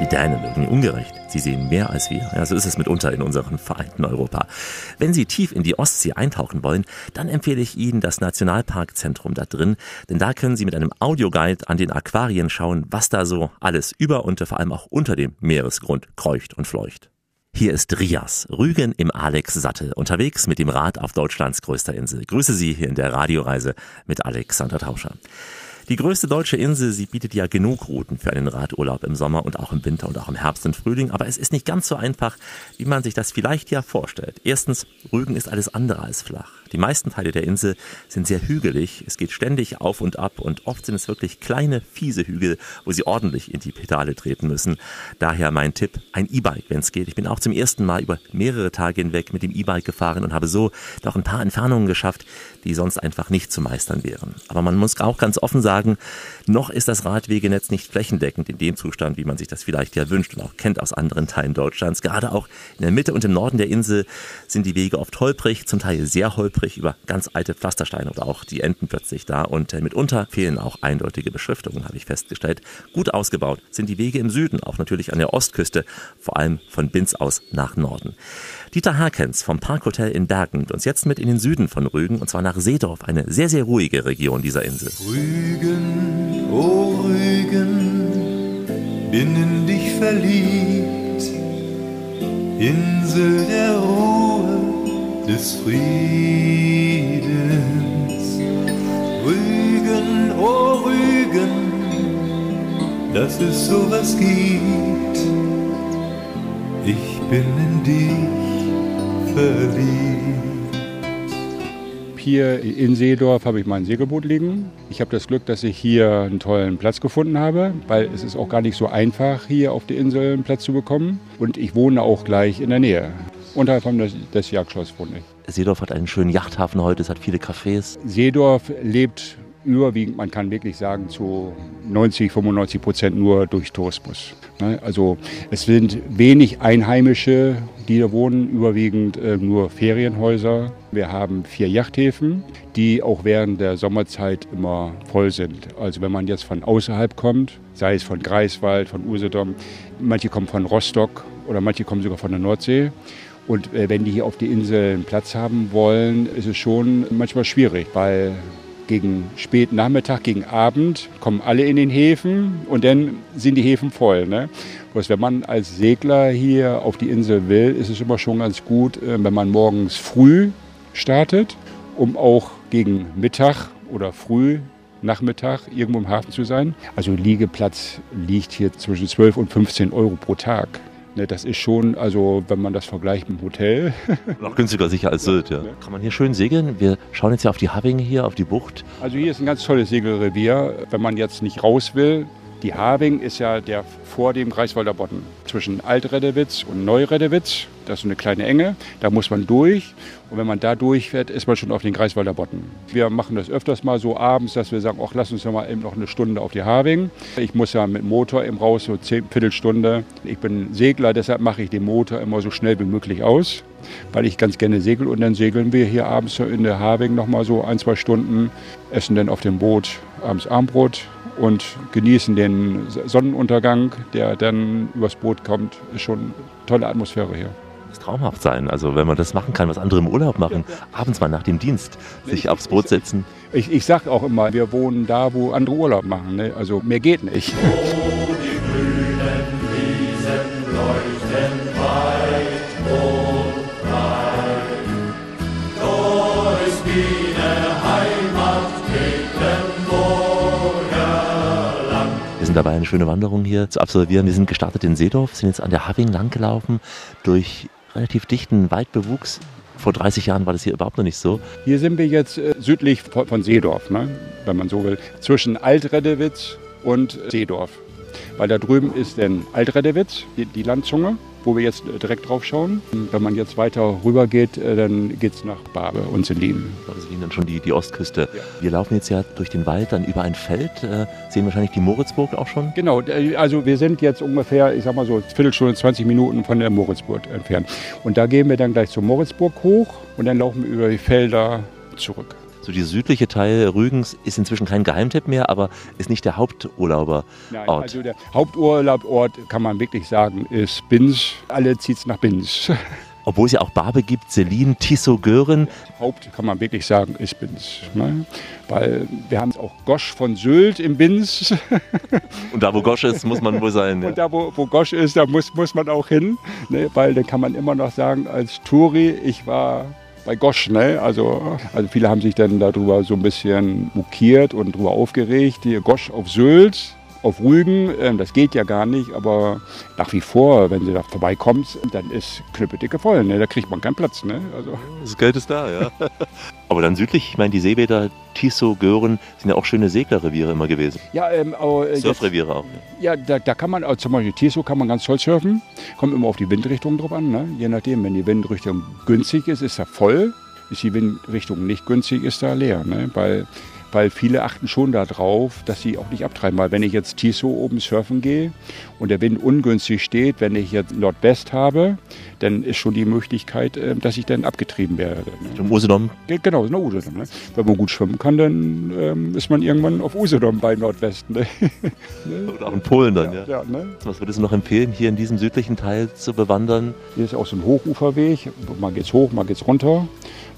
Die Dänen ungerecht. Sie sehen mehr als wir. Ja, so ist es mitunter in unserem vereinten Europa. Wenn Sie tief in die Ostsee eintauchen wollen, dann empfehle ich Ihnen das Nationalparkzentrum da drin, denn da können Sie mit einem Audioguide an den Aquarien schauen, was da so alles über und vor allem auch unter dem Meeresgrund kreucht und fleucht. Hier ist Rias, Rügen im Alex-Sattel, unterwegs mit dem Rad auf Deutschlands größter Insel. Grüße Sie hier in der Radioreise mit Alexander Tauscher. Die größte deutsche Insel, sie bietet ja genug Routen für einen Radurlaub im Sommer und auch im Winter und auch im Herbst und Frühling, aber es ist nicht ganz so einfach, wie man sich das vielleicht ja vorstellt. Erstens, Rügen ist alles andere als flach. Die meisten Teile der Insel sind sehr hügelig. Es geht ständig auf und ab und oft sind es wirklich kleine, fiese Hügel, wo Sie ordentlich in die Pedale treten müssen. Daher mein Tipp, ein E-Bike, wenn es geht. Ich bin auch zum ersten Mal über mehrere Tage hinweg mit dem E-Bike gefahren und habe so doch ein paar Entfernungen geschafft, die sonst einfach nicht zu meistern wären. Aber man muss auch ganz offen sagen, noch ist das Radwegenetz nicht flächendeckend in dem Zustand, wie man sich das vielleicht ja wünscht und auch kennt aus anderen Teilen Deutschlands. Gerade auch in der Mitte und im Norden der Insel sind die Wege oft holprig, zum Teil sehr holprig über ganz alte Pflastersteine oder auch die enden plötzlich da und äh, mitunter fehlen auch eindeutige Beschriftungen, habe ich festgestellt. Gut ausgebaut sind die Wege im Süden, auch natürlich an der Ostküste, vor allem von Binz aus nach Norden. Dieter Harkens vom Parkhotel in Bergen nimmt uns jetzt mit in den Süden von Rügen und zwar nach Seedorf, eine sehr, sehr ruhige Region dieser Insel.
Rügen, oh Rügen, bin in dich verliebt, Insel der Ruhe, des Friedens. Rügen, oh Rügen, dass es sowas gibt, ich bin in dich verliebt.
Hier in Seedorf habe ich mein Segelboot liegen. Ich habe das Glück, dass ich hier einen tollen Platz gefunden habe, weil es ist auch gar nicht so einfach, hier auf der Insel einen Platz zu bekommen. Und ich wohne auch gleich in der Nähe. Unterhalb des, des Jagdschlosses wohne ich.
Seedorf hat einen schönen Yachthafen heute, es hat viele Cafés.
Seedorf lebt überwiegend, man kann wirklich sagen, zu 90, 95 Prozent nur durch Tourismus. Ne? Also es sind wenig Einheimische, die hier wohnen, überwiegend äh, nur Ferienhäuser. Wir haben vier Yachthäfen, die auch während der Sommerzeit immer voll sind. Also wenn man jetzt von außerhalb kommt, sei es von Greifswald, von Usedom, manche kommen von Rostock oder manche kommen sogar von der Nordsee. Und äh, wenn die hier auf die Insel einen Platz haben wollen, ist es schon manchmal schwierig, weil gegen spät Nachmittag, gegen Abend kommen alle in den Häfen und dann sind die Häfen voll. Ne? Bloß wenn man als Segler hier auf die Insel will, ist es immer schon ganz gut, äh, wenn man morgens früh startet, um auch gegen Mittag oder früh Nachmittag irgendwo im Hafen zu sein. Also Liegeplatz liegt hier zwischen 12 und 15 Euro pro Tag. Ne, das ist schon, also wenn man das vergleicht mit dem Hotel.
Noch günstiger sicher als Sylt, ja. Kann man hier schön segeln? Wir schauen jetzt ja auf die Having hier, auf die Bucht.
Also hier ist ein ganz tolles Segelrevier. Wenn man jetzt nicht raus will, die Having ist ja der vor dem Greifswalder Bodden. Zwischen Altredewitz und Neuredewitz. Das ist eine kleine Enge. Da muss man durch. Und wenn man da durchfährt, ist man schon auf den Greifswalder Bodden. Wir machen das öfters mal so abends, dass wir sagen, ach, lass uns ja mal eben noch eine Stunde auf die Having. Ich muss ja mit Motor eben raus, so zehn Viertelstunde. Ich bin Segler, deshalb mache ich den Motor immer so schnell wie möglich aus, weil ich ganz gerne segel. Und dann segeln wir hier abends in der Having noch mal so ein, zwei Stunden, essen dann auf dem Boot abends Armbrot und genießen den Sonnenuntergang, der dann übers Boot kommt. Ist schon eine tolle Atmosphäre hier.
Das traumhaft sein, also wenn man das machen kann, was andere im Urlaub machen, abends mal nach dem Dienst sich aufs Boot setzen.
Ich, ich sage auch immer, wir wohnen da, wo andere Urlaub machen. Ne? Also mehr geht nicht.
dabei, eine schöne Wanderung hier zu absolvieren. Wir sind gestartet in Seedorf, sind jetzt an der Having langgelaufen durch relativ dichten Waldbewuchs. Vor 30 Jahren war das hier überhaupt noch nicht so.
Hier sind wir jetzt äh, südlich von, von Seedorf, ne? wenn man so will, zwischen Altredewitz und Seedorf. Weil da drüben ist dann Altredewitz, die, die Landzunge, wo wir jetzt äh, direkt drauf schauen. Und wenn man jetzt weiter rüber geht, äh, dann geht es nach Barbe und Selin.
Das ist dann schon die, die Ostküste. Wir laufen jetzt ja durch den Wald, dann über ein Feld, äh, sehen wahrscheinlich die Moritzburg auch schon.
Genau, also wir sind jetzt ungefähr, ich sag mal so, eine Viertelstunde, 20 Minuten von der Moritzburg entfernt. Und da gehen wir dann gleich zur Moritzburg hoch und dann laufen wir über die Felder zurück.
So dieser südliche Teil Rügens ist inzwischen kein Geheimtipp mehr, aber ist nicht der Haupturlauberort.
Nein, also der Haupturlaubort, kann man wirklich sagen, ist Binz. Alle zieht es nach Binz.
Obwohl es ja auch Barbe gibt, Selin, Tissot, Gören.
Haupt kann man wirklich sagen, ist Binz. Ne? Weil wir haben auch Gosch von Sylt im Binz.
Und da, wo Gosch ist, muss man wohl sein. Ja.
Und da, wo, wo Gosch ist, da muss, muss man auch hin. Ne? Weil dann kann man immer noch sagen, als Touri, ich war bei Gosch. Ne? Also, also viele haben sich dann darüber so ein bisschen mokiert und darüber aufgeregt. Hier Gosch auf Sylt. Auf Rügen. Ähm, das geht ja gar nicht, aber nach wie vor, wenn sie da vorbeikommt, dann ist knüppeldicke voll. Ne? Da kriegt man keinen Platz. Ne? Also.
Das Geld ist da, ja. aber dann südlich, ich meine, die Seebäder Tiso, Gören sind ja auch schöne Seglerreviere immer gewesen.
Ja, ähm, aber, äh,
Surfreviere auch.
Ja, da, da kann man, also zum Beispiel Tiso kann man ganz toll surfen. Kommt immer auf die Windrichtung drauf an. Ne? Je nachdem, wenn die Windrichtung günstig ist, ist er voll. Ist die Windrichtung nicht günstig, ist er leer. Ne? Weil weil viele achten schon darauf, dass sie auch nicht abtreiben. Weil wenn ich jetzt Tiso oben surfen gehe und der Wind ungünstig steht, wenn ich jetzt Nordwest habe, dann ist schon die Möglichkeit, äh, dass ich dann abgetrieben werde.
Ne? Im Usedom?
Genau, in der Usedom. Ne? Wenn man gut schwimmen kann, dann ähm, ist man irgendwann auf Usedom bei Nordwesten. Ne?
Oder auch in Polen dann, ja.
ja. ja ne?
Was würdest du noch empfehlen, hier in diesem südlichen Teil zu bewandern?
Hier ist auch so ein Hochuferweg. Mal geht's hoch, mal geht's runter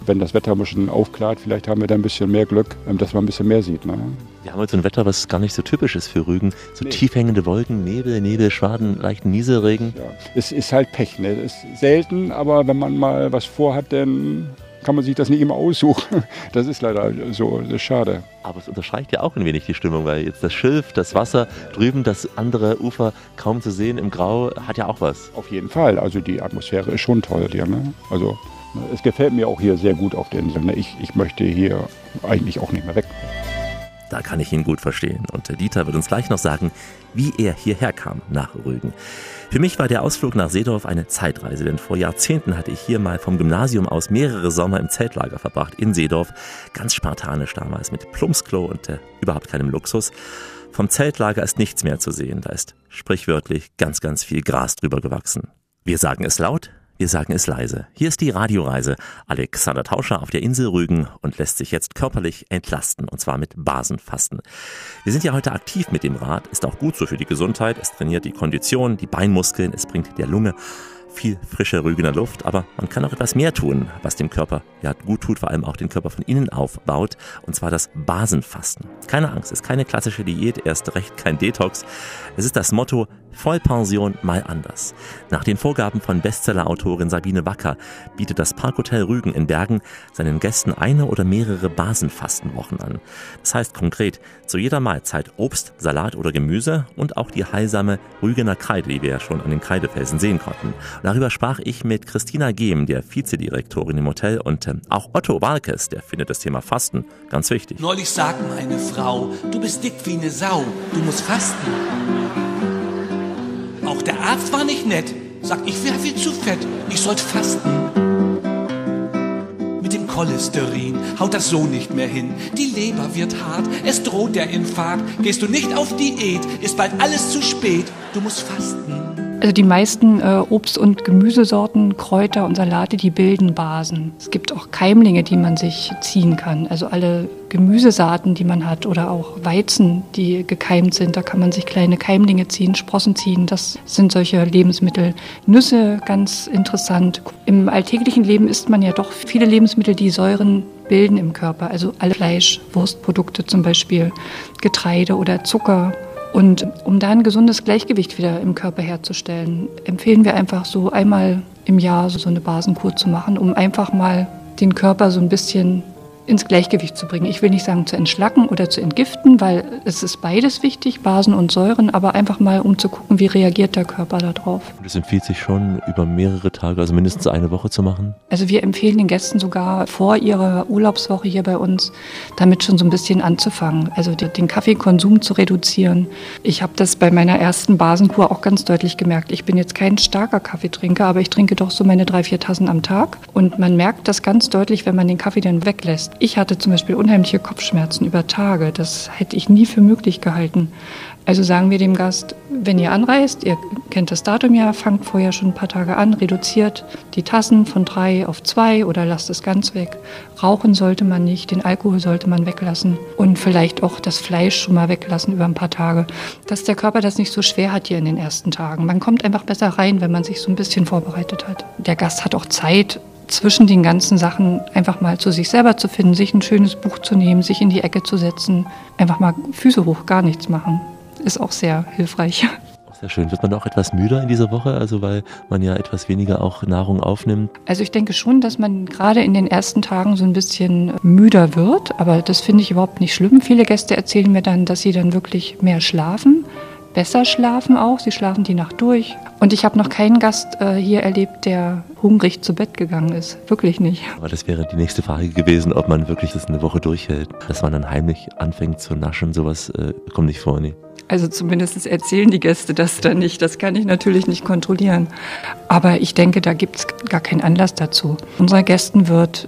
wenn das Wetter ein bisschen aufklart, vielleicht haben wir da ein bisschen mehr Glück, ähm, dass man ein bisschen mehr sieht. Ne?
Wir haben heute so ein Wetter, was gar nicht so typisch ist für Rügen. So nee. tief hängende Wolken, Nebel, Nebel, Schwaden, leichten Nieselregen.
Ja. Es ist halt Pech. Ne? Es ist selten, aber wenn man mal was vorhat, dann kann man sich das nicht immer aussuchen. Das ist leider so, das ist schade.
Aber es unterstreicht ja auch ein wenig die Stimmung, weil jetzt das Schilf, das Wasser drüben, das andere Ufer kaum zu sehen im Grau, hat ja auch was.
Auf jeden Fall. Also die Atmosphäre ist schon toll hier. Ne? Also es gefällt mir auch hier sehr gut auf der Insel. Ich, ich möchte hier eigentlich auch nicht mehr weg.
Da kann ich ihn gut verstehen. Und Dieter wird uns gleich noch sagen, wie er hierher kam nach Rügen. Für mich war der Ausflug nach Seedorf eine Zeitreise, denn vor Jahrzehnten hatte ich hier mal vom Gymnasium aus mehrere Sommer im Zeltlager verbracht in Seedorf. Ganz spartanisch damals mit Plumpsklo und äh, überhaupt keinem Luxus. Vom Zeltlager ist nichts mehr zu sehen. Da ist sprichwörtlich ganz, ganz viel Gras drüber gewachsen. Wir sagen es laut, wir sagen es leise. Hier ist die Radioreise. Alexander Tauscher auf der Insel Rügen und lässt sich jetzt körperlich entlasten, und zwar mit Basenfasten. Wir sind ja heute aktiv mit dem Rad, ist auch gut so für die Gesundheit. Es trainiert die Kondition, die Beinmuskeln, es bringt der Lunge viel frische Rügener Luft, aber man kann auch etwas mehr tun, was dem Körper ja gut tut, vor allem auch den Körper von innen aufbaut, und zwar das Basenfasten. Keine Angst, es ist keine klassische Diät, erst recht kein Detox. Es ist das Motto Vollpension mal anders. Nach den Vorgaben von Bestsellerautorin Sabine Wacker bietet das Parkhotel Rügen in Bergen seinen Gästen eine oder mehrere Basenfastenwochen an. Das heißt konkret, zu jeder Mahlzeit Obst, Salat oder Gemüse und auch die heilsame Rügener Kreide, die wir ja schon an den Kreidefelsen sehen konnten. Darüber sprach ich mit Christina Gehm, der Vizedirektorin im Hotel und äh, auch Otto Walkes, der findet das Thema Fasten ganz wichtig.
Neulich sagt meine Frau, du bist dick wie eine Sau, du musst fasten. Auch der Arzt war nicht nett. Sagt, ich wäre viel zu fett. Ich sollte fasten. Mit dem Cholesterin haut das so nicht mehr hin. Die Leber wird hart, es droht der Infarkt. Gehst du nicht auf Diät, ist bald alles zu spät. Du musst fasten.
Also die meisten äh, Obst- und Gemüsesorten, Kräuter und Salate, die bilden Basen. Es gibt auch Keimlinge, die man sich ziehen kann. Also alle Gemüsesaaten, die man hat oder auch Weizen, die gekeimt sind, da kann man sich kleine Keimlinge ziehen, Sprossen ziehen. Das sind solche Lebensmittel. Nüsse, ganz interessant. Im alltäglichen Leben isst man ja doch viele Lebensmittel, die Säuren bilden im Körper. Also alle Fleisch, Wurstprodukte zum Beispiel, Getreide oder Zucker und um da ein gesundes Gleichgewicht wieder im Körper herzustellen, empfehlen wir einfach so einmal im Jahr so eine Basenkur zu machen, um einfach mal den Körper so ein bisschen ins Gleichgewicht zu bringen. Ich will nicht sagen zu entschlacken oder zu entgiften, weil es ist beides wichtig, Basen und Säuren, aber einfach mal um zu gucken, wie reagiert der Körper darauf.
Und es empfiehlt sich schon über mehrere Tage, also mindestens eine Woche zu machen?
Also wir empfehlen den Gästen sogar vor ihrer Urlaubswoche hier bei uns, damit schon so ein bisschen anzufangen, also den Kaffeekonsum zu reduzieren. Ich habe das bei meiner ersten Basenkur auch ganz deutlich gemerkt. Ich bin jetzt kein starker Kaffeetrinker, aber ich trinke doch so meine drei, vier Tassen am Tag und man merkt das ganz deutlich, wenn man den Kaffee dann weglässt. Ich hatte zum Beispiel unheimliche Kopfschmerzen über Tage. Das hätte ich nie für möglich gehalten. Also sagen wir dem Gast, wenn ihr anreist, ihr kennt das Datum ja, fangt vorher schon ein paar Tage an, reduziert die Tassen von drei auf zwei oder lasst es ganz weg. Rauchen sollte man nicht, den Alkohol sollte man weglassen und vielleicht auch das Fleisch schon mal weglassen über ein paar Tage, dass der Körper das nicht so schwer hat hier in den ersten Tagen. Man kommt einfach besser rein, wenn man sich so ein bisschen vorbereitet hat. Der Gast hat auch Zeit, zwischen den ganzen Sachen einfach mal zu sich selber zu finden, sich ein schönes Buch zu nehmen, sich in die Ecke zu setzen, einfach mal Füße hoch, gar nichts machen, ist auch sehr hilfreich.
Sehr schön. Wird man auch etwas müder in dieser Woche, also weil man ja etwas weniger auch Nahrung aufnimmt?
Also ich denke schon, dass man gerade in den ersten Tagen so ein bisschen müder wird, aber das finde ich überhaupt nicht schlimm. Viele Gäste erzählen mir dann, dass sie dann wirklich mehr schlafen, besser schlafen auch. Sie schlafen die Nacht durch. Und ich habe noch keinen Gast äh, hier erlebt, der hungrig zu Bett gegangen ist. Wirklich nicht.
Aber das wäre die nächste Frage gewesen, ob man wirklich das eine Woche durchhält. Dass man dann heimlich anfängt zu naschen, sowas äh, kommt nicht vor, nee.
Also zumindest erzählen die Gäste das dann nicht. Das kann ich natürlich nicht kontrollieren. Aber ich denke, da gibt es gar keinen Anlass dazu. Unseren Gästen wird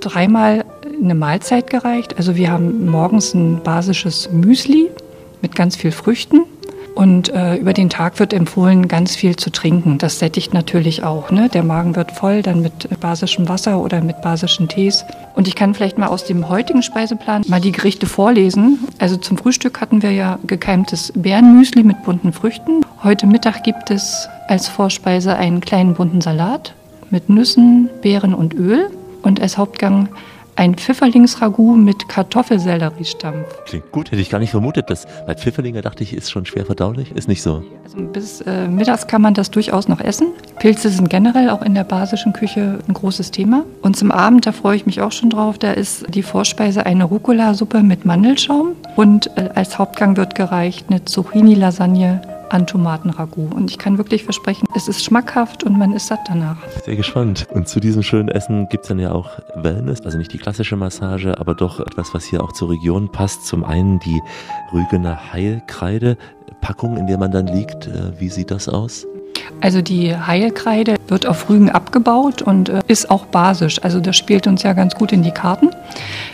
dreimal eine Mahlzeit gereicht. Also wir haben morgens ein basisches Müsli mit ganz viel Früchten. Und äh, über den Tag wird empfohlen, ganz viel zu trinken. Das sättigt natürlich auch. Ne? Der Magen wird voll, dann mit basischem Wasser oder mit basischen Tees. Und ich kann vielleicht mal aus dem heutigen Speiseplan mal die Gerichte vorlesen. Also zum Frühstück hatten wir ja gekeimtes Beerenmüsli mit bunten Früchten. Heute Mittag gibt es als Vorspeise einen kleinen bunten Salat mit Nüssen, Beeren und Öl. Und als Hauptgang ein Pfifferlingsragout mit Kartoffelsellerie-Stampf.
Klingt gut, hätte ich gar nicht vermutet. Das, bei Pfifferlinger dachte ich, ist schon schwer verdaulich. Ist nicht so.
Also bis äh, mittags kann man das durchaus noch essen. Pilze sind generell auch in der basischen Küche ein großes Thema. Und zum Abend, da freue ich mich auch schon drauf, da ist die Vorspeise eine Rucola-Suppe mit Mandelschaum. Und äh, als Hauptgang wird gereicht eine Zucchini-Lasagne an Tomatenragout. Und ich kann wirklich versprechen, es ist schmackhaft und man ist satt danach.
Sehr gespannt. Und zu diesem schönen Essen gibt es dann ja auch Wellness, also nicht die klassische Massage, aber doch etwas, was hier auch zur Region passt. Zum einen die Rügener Heilkreide. Packung, in der man dann liegt. Äh, wie sieht das aus?
Also die Heilkreide wird auf Rügen abgebaut und äh, ist auch basisch. Also das spielt uns ja ganz gut in die Karten.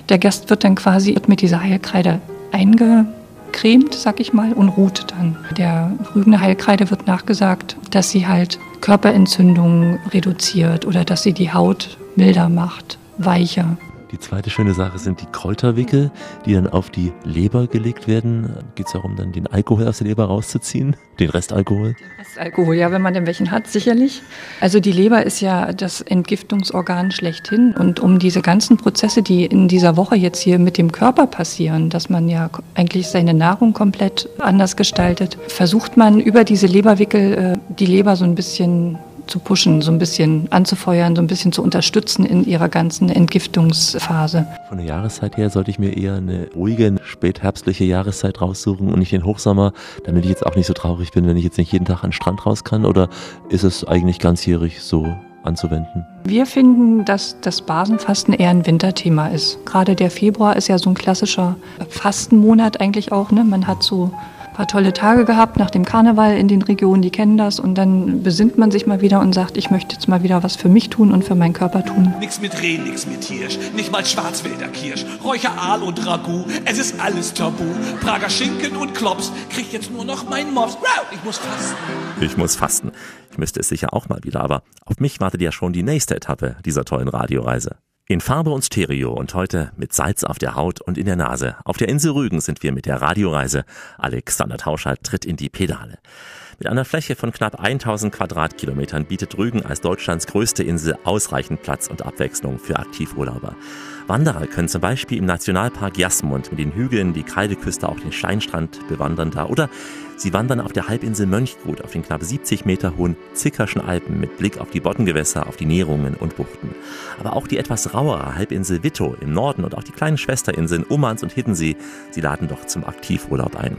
Der Gast wird dann quasi mit dieser Heilkreide einge cremt, sag ich mal, und ruht dann. Der Rügener Heilkreide wird nachgesagt, dass sie halt Körperentzündungen reduziert oder dass sie die Haut milder macht, weicher.
Die zweite schöne Sache sind die Kräuterwickel, die dann auf die Leber gelegt werden. Geht es darum, dann den Alkohol aus der Leber rauszuziehen? Den Restalkohol?
Den Restalkohol, ja, wenn man denn welchen hat, sicherlich. Also die Leber ist ja das Entgiftungsorgan schlechthin. Und um diese ganzen Prozesse, die in dieser Woche jetzt hier mit dem Körper passieren, dass man ja eigentlich seine Nahrung komplett anders gestaltet, versucht man über diese Leberwickel äh, die Leber so ein bisschen zu pushen, so ein bisschen anzufeuern, so ein bisschen zu unterstützen in ihrer ganzen Entgiftungsphase.
Von der Jahreszeit her sollte ich mir eher eine ruhige, spätherbstliche Jahreszeit raussuchen und nicht den Hochsommer, damit ich jetzt auch nicht so traurig bin, wenn ich jetzt nicht jeden Tag an den Strand raus kann? Oder ist es eigentlich ganzjährig so anzuwenden?
Wir finden, dass das Basenfasten eher ein Winterthema ist. Gerade der Februar ist ja so ein klassischer Fastenmonat eigentlich auch. Ne? Man hat so paar tolle Tage gehabt nach dem Karneval in den Regionen, die kennen das. Und dann besinnt man sich mal wieder und sagt, ich möchte jetzt mal wieder was für mich tun und für meinen Körper tun.
Nix mit Reh, nix mit Hirsch, nicht mal Schwarzwälder Kirsch, Räucheraal und Ragout, es ist alles tabu. Prager Schinken und Klops, krieg jetzt nur noch meinen Mops. Ich muss fasten.
Ich muss fasten. Ich müsste es sicher auch mal wieder, aber auf mich wartet ja schon die nächste Etappe dieser tollen Radioreise. In Farbe und Stereo und heute mit Salz auf der Haut und in der Nase. Auf der Insel Rügen sind wir mit der Radioreise. Alexander Tauscher tritt in die Pedale. Mit einer Fläche von knapp 1000 Quadratkilometern bietet Rügen als Deutschlands größte Insel ausreichend Platz und Abwechslung für Aktivurlauber. Wanderer können zum Beispiel im Nationalpark Jasmund mit den Hügeln die Kreideküste auf den Steinstrand bewandern da oder sie wandern auf der Halbinsel Mönchgut auf den knapp 70 Meter hohen Zickerschen Alpen mit Blick auf die Bottengewässer, auf die Näherungen und Buchten. Aber auch die etwas rauere Halbinsel Wittow im Norden und auch die kleinen Schwesterinseln Ummanns und Hiddensee, sie laden doch zum Aktivurlaub ein.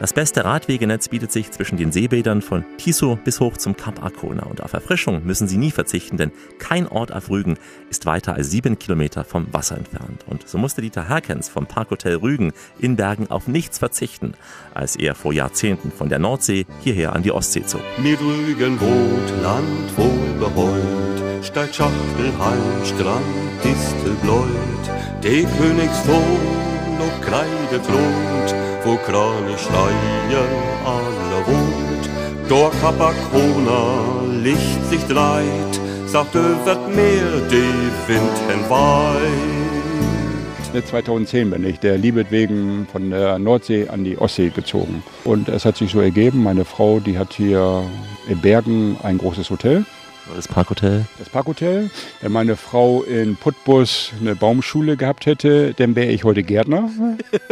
Das beste Radwegenetz bietet sich zwischen den Seebädern von Tiso bis hoch zum Kap Arkona. Und auf Erfrischung müssen Sie nie verzichten, denn kein Ort auf Rügen ist weiter als sieben Kilometer vom Wasser entfernt. Und so musste Dieter Herkens vom Parkhotel Rügen in Bergen auf nichts verzichten, als er vor Jahrzehnten von der Nordsee hierher an die Ostsee zog.
Mit Rügen wohnt Land wohlbeheult, statt Schachtelheim, Strand, Distelbläut, der Königsthron noch Kreide thront, wo Kranichsteien alle wohnt. Dor Kapakona Licht sich dreit, sagt wird mir die Wind
weit. 2010 bin ich der Liebe wegen von der Nordsee an die Ostsee gezogen. Und es hat sich so ergeben, meine Frau, die hat hier in Bergen ein großes Hotel
Das Parkhotel?
Das Parkhotel. Wenn meine Frau in Putbus eine Baumschule gehabt hätte, dann wäre ich heute Gärtner.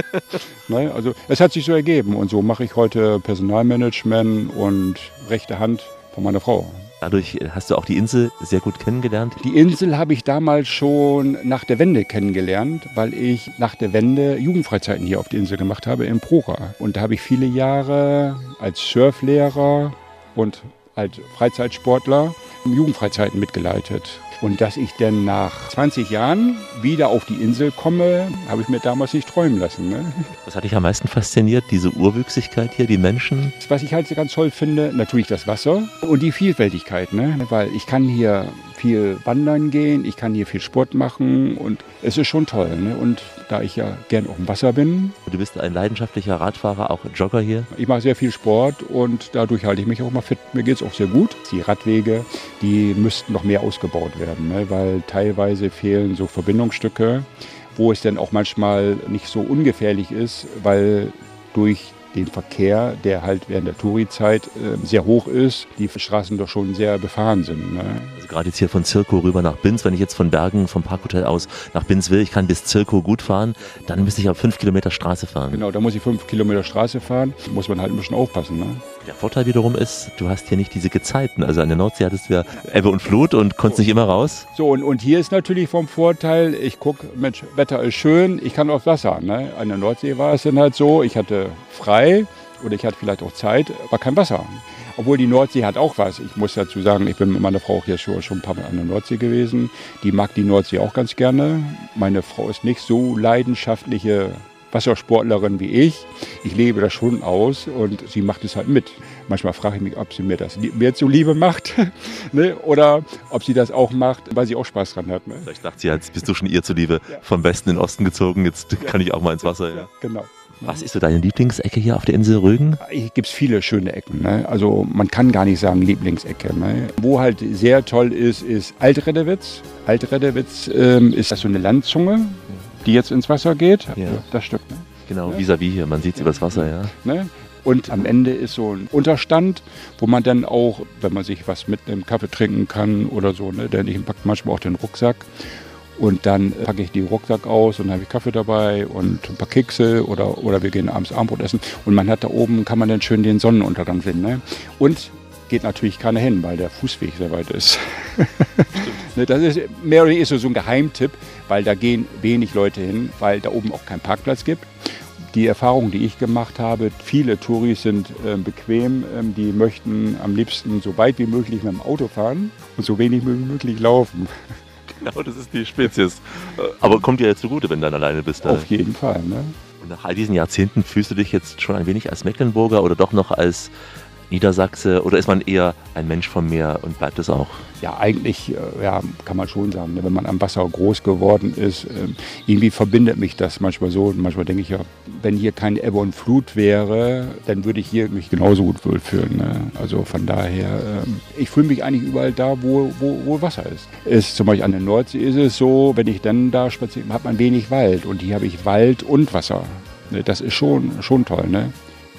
ne? Also es hat sich so ergeben und so mache ich heute Personalmanagement und rechte Hand von meiner Frau.
Dadurch hast du auch die Insel sehr gut kennengelernt.
Die Insel habe ich damals schon nach der Wende kennengelernt, weil ich nach der Wende Jugendfreizeiten hier auf der Insel gemacht habe in Prora. Und da habe ich viele Jahre als Surflehrer und als Freizeitsportler Jugendfreizeiten mitgeleitet. Und dass ich dann nach 20 Jahren wieder auf die Insel komme, habe ich mir damals nicht träumen lassen. Ne?
Was hat dich am meisten fasziniert? Diese Urwüchsigkeit hier, die Menschen?
Was ich halt ganz toll finde, natürlich das Wasser und die Vielfältigkeit. Ne? Weil ich kann hier viel wandern gehen, ich kann hier viel Sport machen und es ist schon toll. Ne? Und da ich ja gern auf dem Wasser bin.
Du bist ein leidenschaftlicher Radfahrer, auch Jogger hier?
Ich mache sehr viel Sport und dadurch halte ich mich auch mal fit. Mir geht es auch sehr gut. Die Radwege, die müssten noch mehr ausgebaut werden, ne? weil teilweise fehlen so Verbindungsstücke, wo es dann auch manchmal nicht so ungefährlich ist, weil durch den Verkehr, der halt während der Touri-Zeit äh, sehr hoch ist, die Straßen doch schon sehr befahren sind. Ne?
Also gerade jetzt hier von Zirko rüber nach Binz, wenn ich jetzt von Bergen vom Parkhotel aus nach Binz will, ich kann bis Zirko gut fahren, dann müsste ich auf fünf Kilometer Straße fahren.
Genau, da muss ich fünf Kilometer Straße fahren, muss man halt ein bisschen aufpassen. Ne?
Der Vorteil wiederum ist, du hast hier nicht diese Gezeiten. Also an der Nordsee hattest du ja Ebbe und Flut und konntest nicht immer raus.
So, und, und hier ist natürlich vom Vorteil, ich gucke, Mensch, Wetter ist schön, ich kann aufs Wasser. Ne? An der Nordsee war es dann halt so, ich hatte frei oder ich hatte vielleicht auch Zeit, aber kein Wasser. Obwohl die Nordsee hat auch was. Ich muss dazu sagen, ich bin mit meiner Frau hier schon, schon ein paar Mal an der Nordsee gewesen. Die mag die Nordsee auch ganz gerne. Meine Frau ist nicht so leidenschaftliche Wassersportlerin wie ich. Ich lebe das schon aus und sie macht es halt mit. Manchmal frage ich mich, ob sie mir das mehr zuliebe macht ne? oder ob sie das auch macht, weil sie auch Spaß dran hat. Ne?
Vielleicht sagt sie, jetzt bist du schon ihr zuliebe ja. vom Westen in den Osten gezogen, jetzt ja. kann ich auch mal ins Wasser. Ja.
Genau.
Was ist so deine Lieblingsecke hier auf der Insel Rügen?
Hier gibt es viele schöne Ecken. Ne? Also man kann gar nicht sagen Lieblingsecke. Ne? Wo halt sehr toll ist, ist Altredewitz. Altredewitz ähm, ist das so eine Landzunge, die jetzt ins Wasser geht.
Ja.
Das Stück. Ne?
Genau, vis-à-vis -vis hier. Man sieht es ja. übers Wasser, ja.
Ne? Und am Ende ist so ein Unterstand, wo man dann auch, wenn man sich was mit einem Kaffee trinken kann oder so, ne, denn ich packe manchmal auch den Rucksack. Und dann packe ich den Rucksack aus und dann habe ich Kaffee dabei und ein paar Kekse oder, oder wir gehen abends Abendbrot essen. Und man hat da oben, kann man dann schön den Sonnenuntergang sehen. Ne? Und geht natürlich keiner hin, weil der Fußweg sehr weit ist. Ne, das ist mehr oder weniger so ein Geheimtipp, weil da gehen wenig Leute hin, weil da oben auch keinen Parkplatz gibt. Die Erfahrung, die ich gemacht habe, viele Touris sind äh, bequem, ähm, die möchten am liebsten so weit wie möglich mit dem Auto fahren und so wenig wie möglich laufen.
Genau, das ist die Spezies. Aber kommt dir jetzt zugute, wenn du dann alleine bist.
Auf jeden Fall. Ne?
Und nach all diesen Jahrzehnten fühlst du dich jetzt schon ein wenig als Mecklenburger oder doch noch als Niedersachse oder ist man eher ein Mensch vom Meer und bleibt es auch?
Ja, eigentlich äh, ja, kann man schon sagen, ne, wenn man am Wasser groß geworden ist, ähm, irgendwie verbindet mich das manchmal so. Und manchmal denke ich ja, wenn hier keine Ebbe und Flut wäre, dann würde ich hier mich genauso gut wohlfühlen. Ne? Also von daher, ähm, ich fühle mich eigentlich überall da, wo, wo, wo Wasser ist. ist. Zum Beispiel an der Nordsee ist es so, wenn ich dann da spaziere, hat man wenig Wald. Und hier habe ich Wald und Wasser. Ne, das ist schon, schon toll. Ne?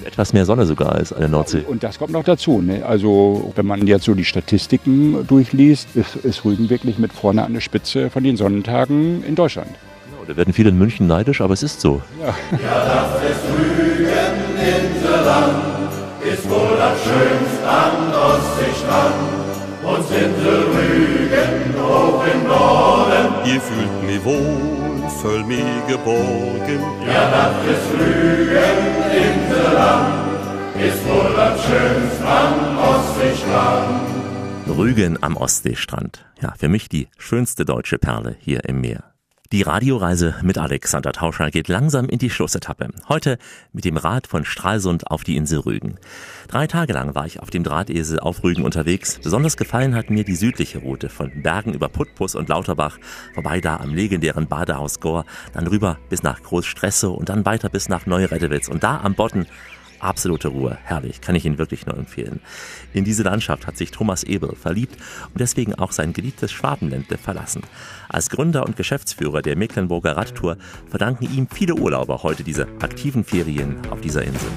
Etwas mehr Sonne sogar als an der Nordsee.
Und das kommt noch dazu. Ne? Also wenn man jetzt so die Statistiken durchliest, ist, ist Rügen wirklich mit vorne an der Spitze von den Sonnentagen in Deutschland.
Genau, da werden viele in München neidisch, aber es ist so.
Ja, ja das ist Rügen, Inselland, ist wohl das schönste am Ostseestrand. Und Insel Rügen hoch im Norden.
Ihr fühlt mich wohl, mich geborgen.
Ja, das ist Rügen, Inselland, ist wohl das schönste am Ostseestrand.
Rügen am Ostseestrand. Ja, für mich die schönste deutsche Perle hier im Meer. Die Radioreise mit Alexander Tauscher geht langsam in die Schlussetappe. Heute mit dem Rad von Stralsund auf die Insel Rügen. Drei Tage lang war ich auf dem Drahtesel auf Rügen unterwegs. Besonders gefallen hat mir die südliche Route von Bergen über Putbus und Lauterbach, vorbei da am legendären Badehaus Gor, dann rüber bis nach Großstressow und dann weiter bis nach Neuredewitz und da am Bodden absolute Ruhe. Herrlich, kann ich Ihnen wirklich nur empfehlen. In diese Landschaft hat sich Thomas Ebel verliebt und deswegen auch sein geliebtes Schwabenländle verlassen. Als Gründer und Geschäftsführer der Mecklenburger Radtour verdanken ihm viele Urlauber heute diese aktiven Ferien auf dieser Insel.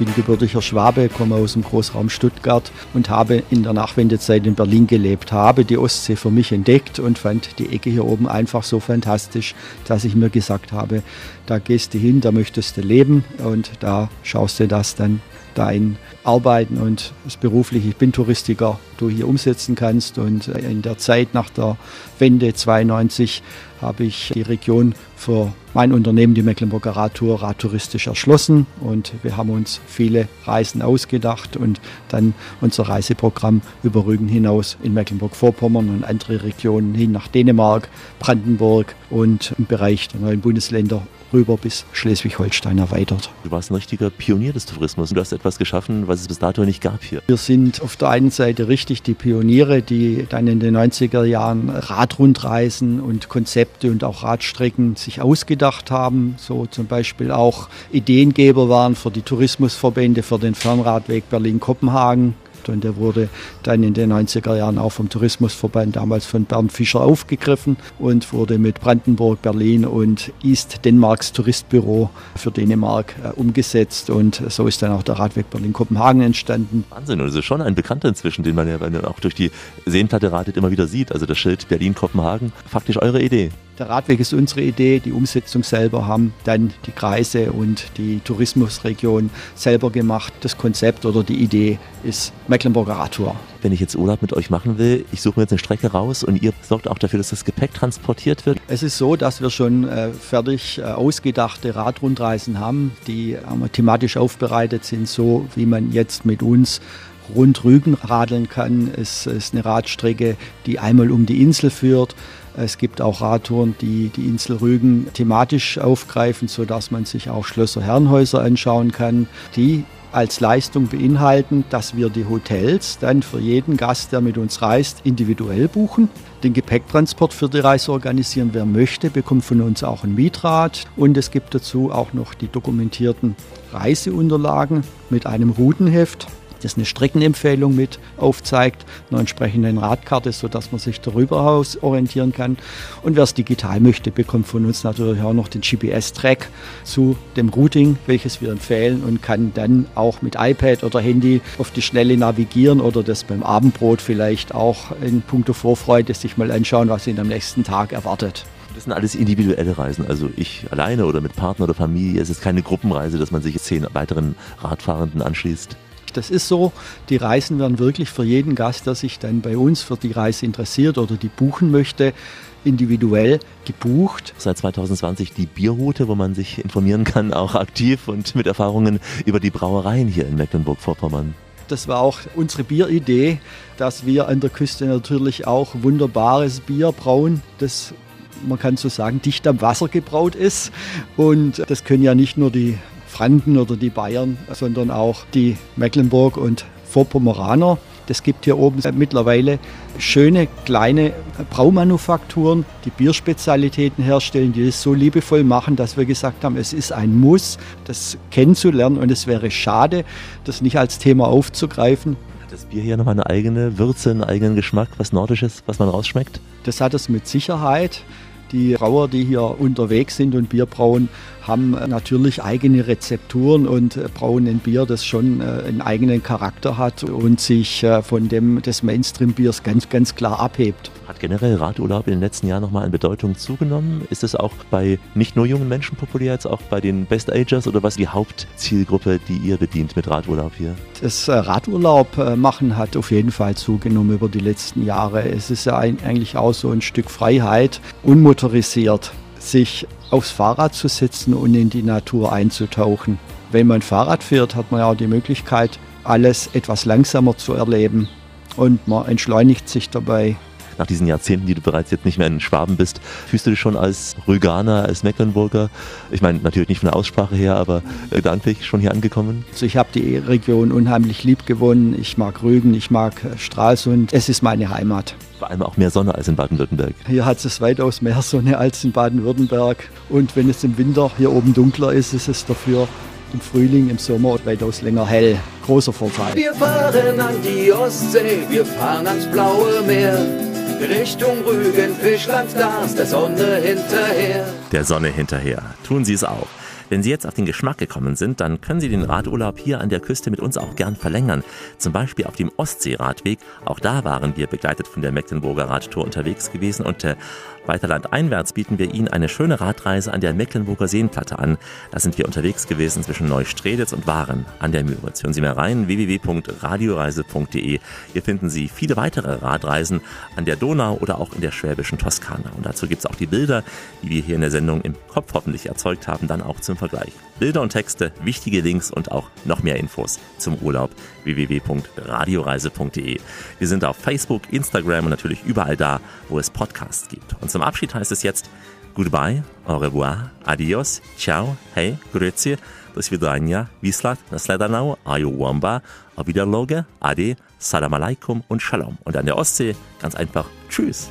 Bin gebürtiger Schwabe, komme aus dem Großraum Stuttgart und habe in der Nachwendezeit in Berlin gelebt, habe die Ostsee für mich entdeckt und fand die Ecke hier oben einfach so fantastisch, dass ich mir gesagt habe, da gehst du hin, da möchtest du leben und da schaust du das dann dein Arbeiten und das berufliche, ich bin Touristiker, du hier umsetzen kannst. Und in der Zeit nach der Wende 92 habe ich die Region für mein Unternehmen, die Mecklenburger Radtour, radtouristisch erschlossen. Und wir haben uns viele Reisen ausgedacht und dann unser Reiseprogramm über Rügen hinaus in Mecklenburg-Vorpommern und andere Regionen hin nach Dänemark, Brandenburg und im Bereich der neuen Bundesländer rüber bis Schleswig-Holstein erweitert.
Du warst ein richtiger Pionier des Tourismus. Du hast etwas geschaffen, was es bis dato nicht gab hier.
Wir sind auf der einen Seite richtig die Pioniere, die dann in den 90er Jahren Radrundreisen und Konzepte und auch Radstrecken sich ausgedacht haben. So zum Beispiel auch Ideengeber waren für die Tourismusverbände, für den Fernradweg Berlin-Kopenhagen und der wurde dann in den 90er Jahren auch vom Tourismusverband damals von Bernd Fischer aufgegriffen und wurde mit Brandenburg, Berlin und East Dänemarks Touristbüro für Dänemark äh, umgesetzt und so ist dann auch der Radweg Berlin-Kopenhagen entstanden.
Wahnsinn, und ist schon ein Bekannter inzwischen, den man ja auch durch die Seenplatte ratet immer wieder sieht. Also das Schild Berlin-Kopenhagen, faktisch eure Idee.
Der Radweg ist unsere Idee, die Umsetzung selber haben dann die Kreise und die Tourismusregion selber gemacht. Das Konzept oder die Idee ist Mecklenburger Radtour.
Wenn ich jetzt Urlaub mit euch machen will, ich suche mir jetzt eine Strecke raus und ihr sorgt auch dafür, dass das Gepäck transportiert wird?
Es ist so, dass wir schon äh, fertig äh, ausgedachte Radrundreisen haben, die äh, thematisch aufbereitet sind, so wie man jetzt mit uns rund Rügen radeln kann. Es ist eine Radstrecke, die einmal um die Insel führt. Es gibt auch Radtouren, die die Insel Rügen thematisch aufgreifen, sodass man sich auch Schlösser Herrenhäuser anschauen kann, die als Leistung beinhalten, dass wir die Hotels dann für jeden Gast, der mit uns reist, individuell buchen, den Gepäcktransport für die Reise organisieren. Wer möchte, bekommt von uns auch ein Mietrad und es gibt dazu auch noch die dokumentierten Reiseunterlagen mit einem Routenheft das eine Streckenempfehlung mit aufzeigt, einer entsprechenden Radkarte, sodass man sich darüber aus orientieren kann. Und wer es digital möchte, bekommt von uns natürlich auch noch den GPS-Track zu dem Routing, welches wir empfehlen und kann dann auch mit iPad oder Handy auf die Schnelle navigieren oder das beim Abendbrot vielleicht auch in puncto Vorfreude sich mal anschauen, was ihn am nächsten Tag erwartet.
Das sind alles individuelle Reisen. Also ich alleine oder mit Partner oder Familie. Es ist keine Gruppenreise, dass man sich zehn weiteren Radfahrenden anschließt.
Das ist so. Die Reisen werden wirklich für jeden Gast, der sich dann bei uns für die Reise interessiert oder die buchen möchte, individuell gebucht.
Seit 2020 die Bierroute, wo man sich informieren kann, auch aktiv und mit Erfahrungen über die Brauereien hier in Mecklenburg-Vorpommern.
Das war auch unsere Bieridee, dass wir an der Küste natürlich auch wunderbares Bier brauen, das man kann so sagen, dicht am Wasser gebraut ist. Und das können ja nicht nur die Franken oder die Bayern, sondern auch die Mecklenburg und Vorpommeraner. Es gibt hier oben mittlerweile schöne kleine Braumanufakturen, die Bierspezialitäten herstellen, die es so liebevoll machen, dass wir gesagt haben, es ist ein Muss, das kennenzulernen und es wäre schade, das nicht als Thema aufzugreifen.
Hat das Bier hier nochmal eine eigene Würze, einen eigenen Geschmack, was Nordisches, was man rausschmeckt?
Das hat es mit Sicherheit. Die Brauer, die hier unterwegs sind und Bier brauen, haben natürlich eigene Rezepturen und brauen ein Bier, das schon äh, einen eigenen Charakter hat und sich äh, von dem des Mainstream-Biers ganz, ganz klar abhebt.
Hat generell Radurlaub in den letzten Jahren nochmal an Bedeutung zugenommen? Ist es auch bei nicht nur jungen Menschen populär, jetzt auch bei den Best Agers oder was die Hauptzielgruppe, die ihr bedient mit Radurlaub hier?
Das äh, Radurlaub machen hat auf jeden Fall zugenommen über die letzten Jahre. Es ist ja eigentlich auch so ein Stück Freiheit, unmotorisiert sich aufs Fahrrad zu setzen und in die Natur einzutauchen. Wenn man Fahrrad fährt, hat man ja auch die Möglichkeit, alles etwas langsamer zu erleben und man entschleunigt sich dabei.
Nach diesen Jahrzehnten, die du bereits jetzt nicht mehr in Schwaben bist, fühlst du dich schon als Rüganer, als Mecklenburger? Ich meine, natürlich nicht von der Aussprache her, aber gedanklich schon hier angekommen?
Also ich habe die Region unheimlich lieb gewonnen. Ich mag Rügen, ich mag Stralsund. Es ist meine Heimat
vor allem auch mehr Sonne als in Baden-Württemberg.
Hier hat es weitaus mehr Sonne als in Baden-Württemberg. Und wenn es im Winter hier oben dunkler ist, ist es dafür im Frühling, im Sommer weitaus länger hell. Großer Vorteil.
Wir fahren an die Ostsee, wir fahren ans blaue Meer. Richtung Rügen, Fischland, ist der Sonne hinterher.
Der Sonne hinterher. Tun Sie es auch. Wenn Sie jetzt auf den Geschmack gekommen sind, dann können Sie den Radurlaub hier an der Küste mit uns auch gern verlängern. Zum Beispiel auf dem Ostseeradweg. Auch da waren wir begleitet von der Mecklenburger Radtour unterwegs gewesen und äh, weiter landeinwärts bieten wir Ihnen eine schöne Radreise an der Mecklenburger Seenplatte an. Da sind wir unterwegs gewesen zwischen Neustrelitz und Waren an der Müritz. Hören Sie mal rein, www.radioreise.de. Hier finden Sie viele weitere Radreisen an der Donau oder auch in der schwäbischen Toskana. Und dazu gibt es auch die Bilder, die wir hier in der Sendung im Kopf hoffentlich erzeugt haben, dann auch zum Vergleich. Bilder und Texte, wichtige Links und auch noch mehr Infos zum Urlaub www.radioreise.de. Wir sind auf Facebook, Instagram und natürlich überall da, wo es Podcasts gibt. Und zum Abschied heißt es jetzt Goodbye, au revoir, adios, ciao, hey, grüezi, do svidania, wislat, nasledanau, ayuwamba, auf Wiederloge, ade, salam alaikum und shalom. Und an der Ostsee ganz einfach Tschüss.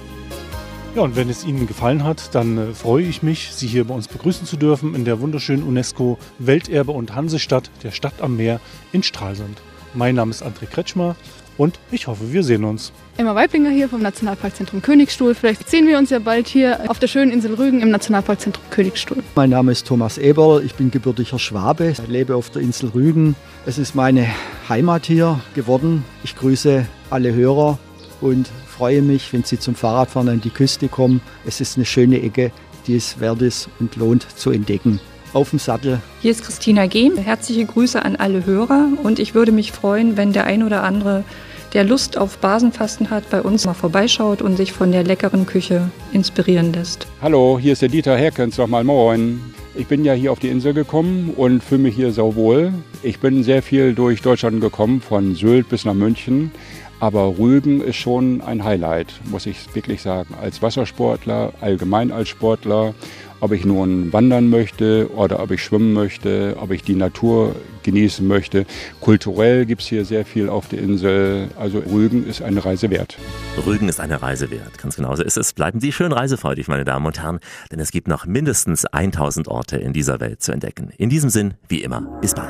Ja, und wenn es Ihnen gefallen hat, dann äh, freue ich mich, Sie hier bei uns begrüßen zu dürfen in der wunderschönen UNESCO Welterbe und Hansestadt, der Stadt am Meer in Stralsund. Mein Name ist André Kretschmer und ich hoffe, wir sehen uns.
Emma Weiblinger hier vom Nationalparkzentrum Königstuhl. Vielleicht sehen wir uns ja bald hier auf der schönen Insel Rügen im Nationalparkzentrum Königstuhl.
Mein Name ist Thomas Eberl, ich bin gebürtiger Schwabe, ich lebe auf der Insel Rügen. Es ist meine Heimat hier geworden. Ich grüße alle Hörer und freue mich, wenn Sie zum Fahrradfahren an die Küste kommen. Es ist eine schöne Ecke, die es wert ist und lohnt zu entdecken. Auf dem Sattel.
Hier ist Christina Gehm. Herzliche Grüße an alle Hörer und ich würde mich freuen, wenn der ein oder andere, der Lust auf Basenfasten hat, bei uns mal vorbeischaut und sich von der leckeren Küche inspirieren lässt.
Hallo, hier ist der Dieter Herkens, nochmal moin. Ich bin ja hier auf die Insel gekommen und fühle mich hier sauwohl. Ich bin sehr viel durch Deutschland gekommen, von Sylt bis nach München. Aber Rügen ist schon ein Highlight, muss ich wirklich sagen. Als Wassersportler, allgemein als Sportler, ob ich nun wandern möchte oder ob ich schwimmen möchte, ob ich die Natur genießen möchte. Kulturell gibt es hier sehr viel auf der Insel. Also Rügen ist eine Reise wert.
Rügen ist eine Reise wert, ganz genau so ist es. Bleiben Sie schön reisefreudig, meine Damen und Herren, denn es gibt noch mindestens 1000 Orte in dieser Welt zu entdecken. In diesem Sinn, wie immer, bis bald.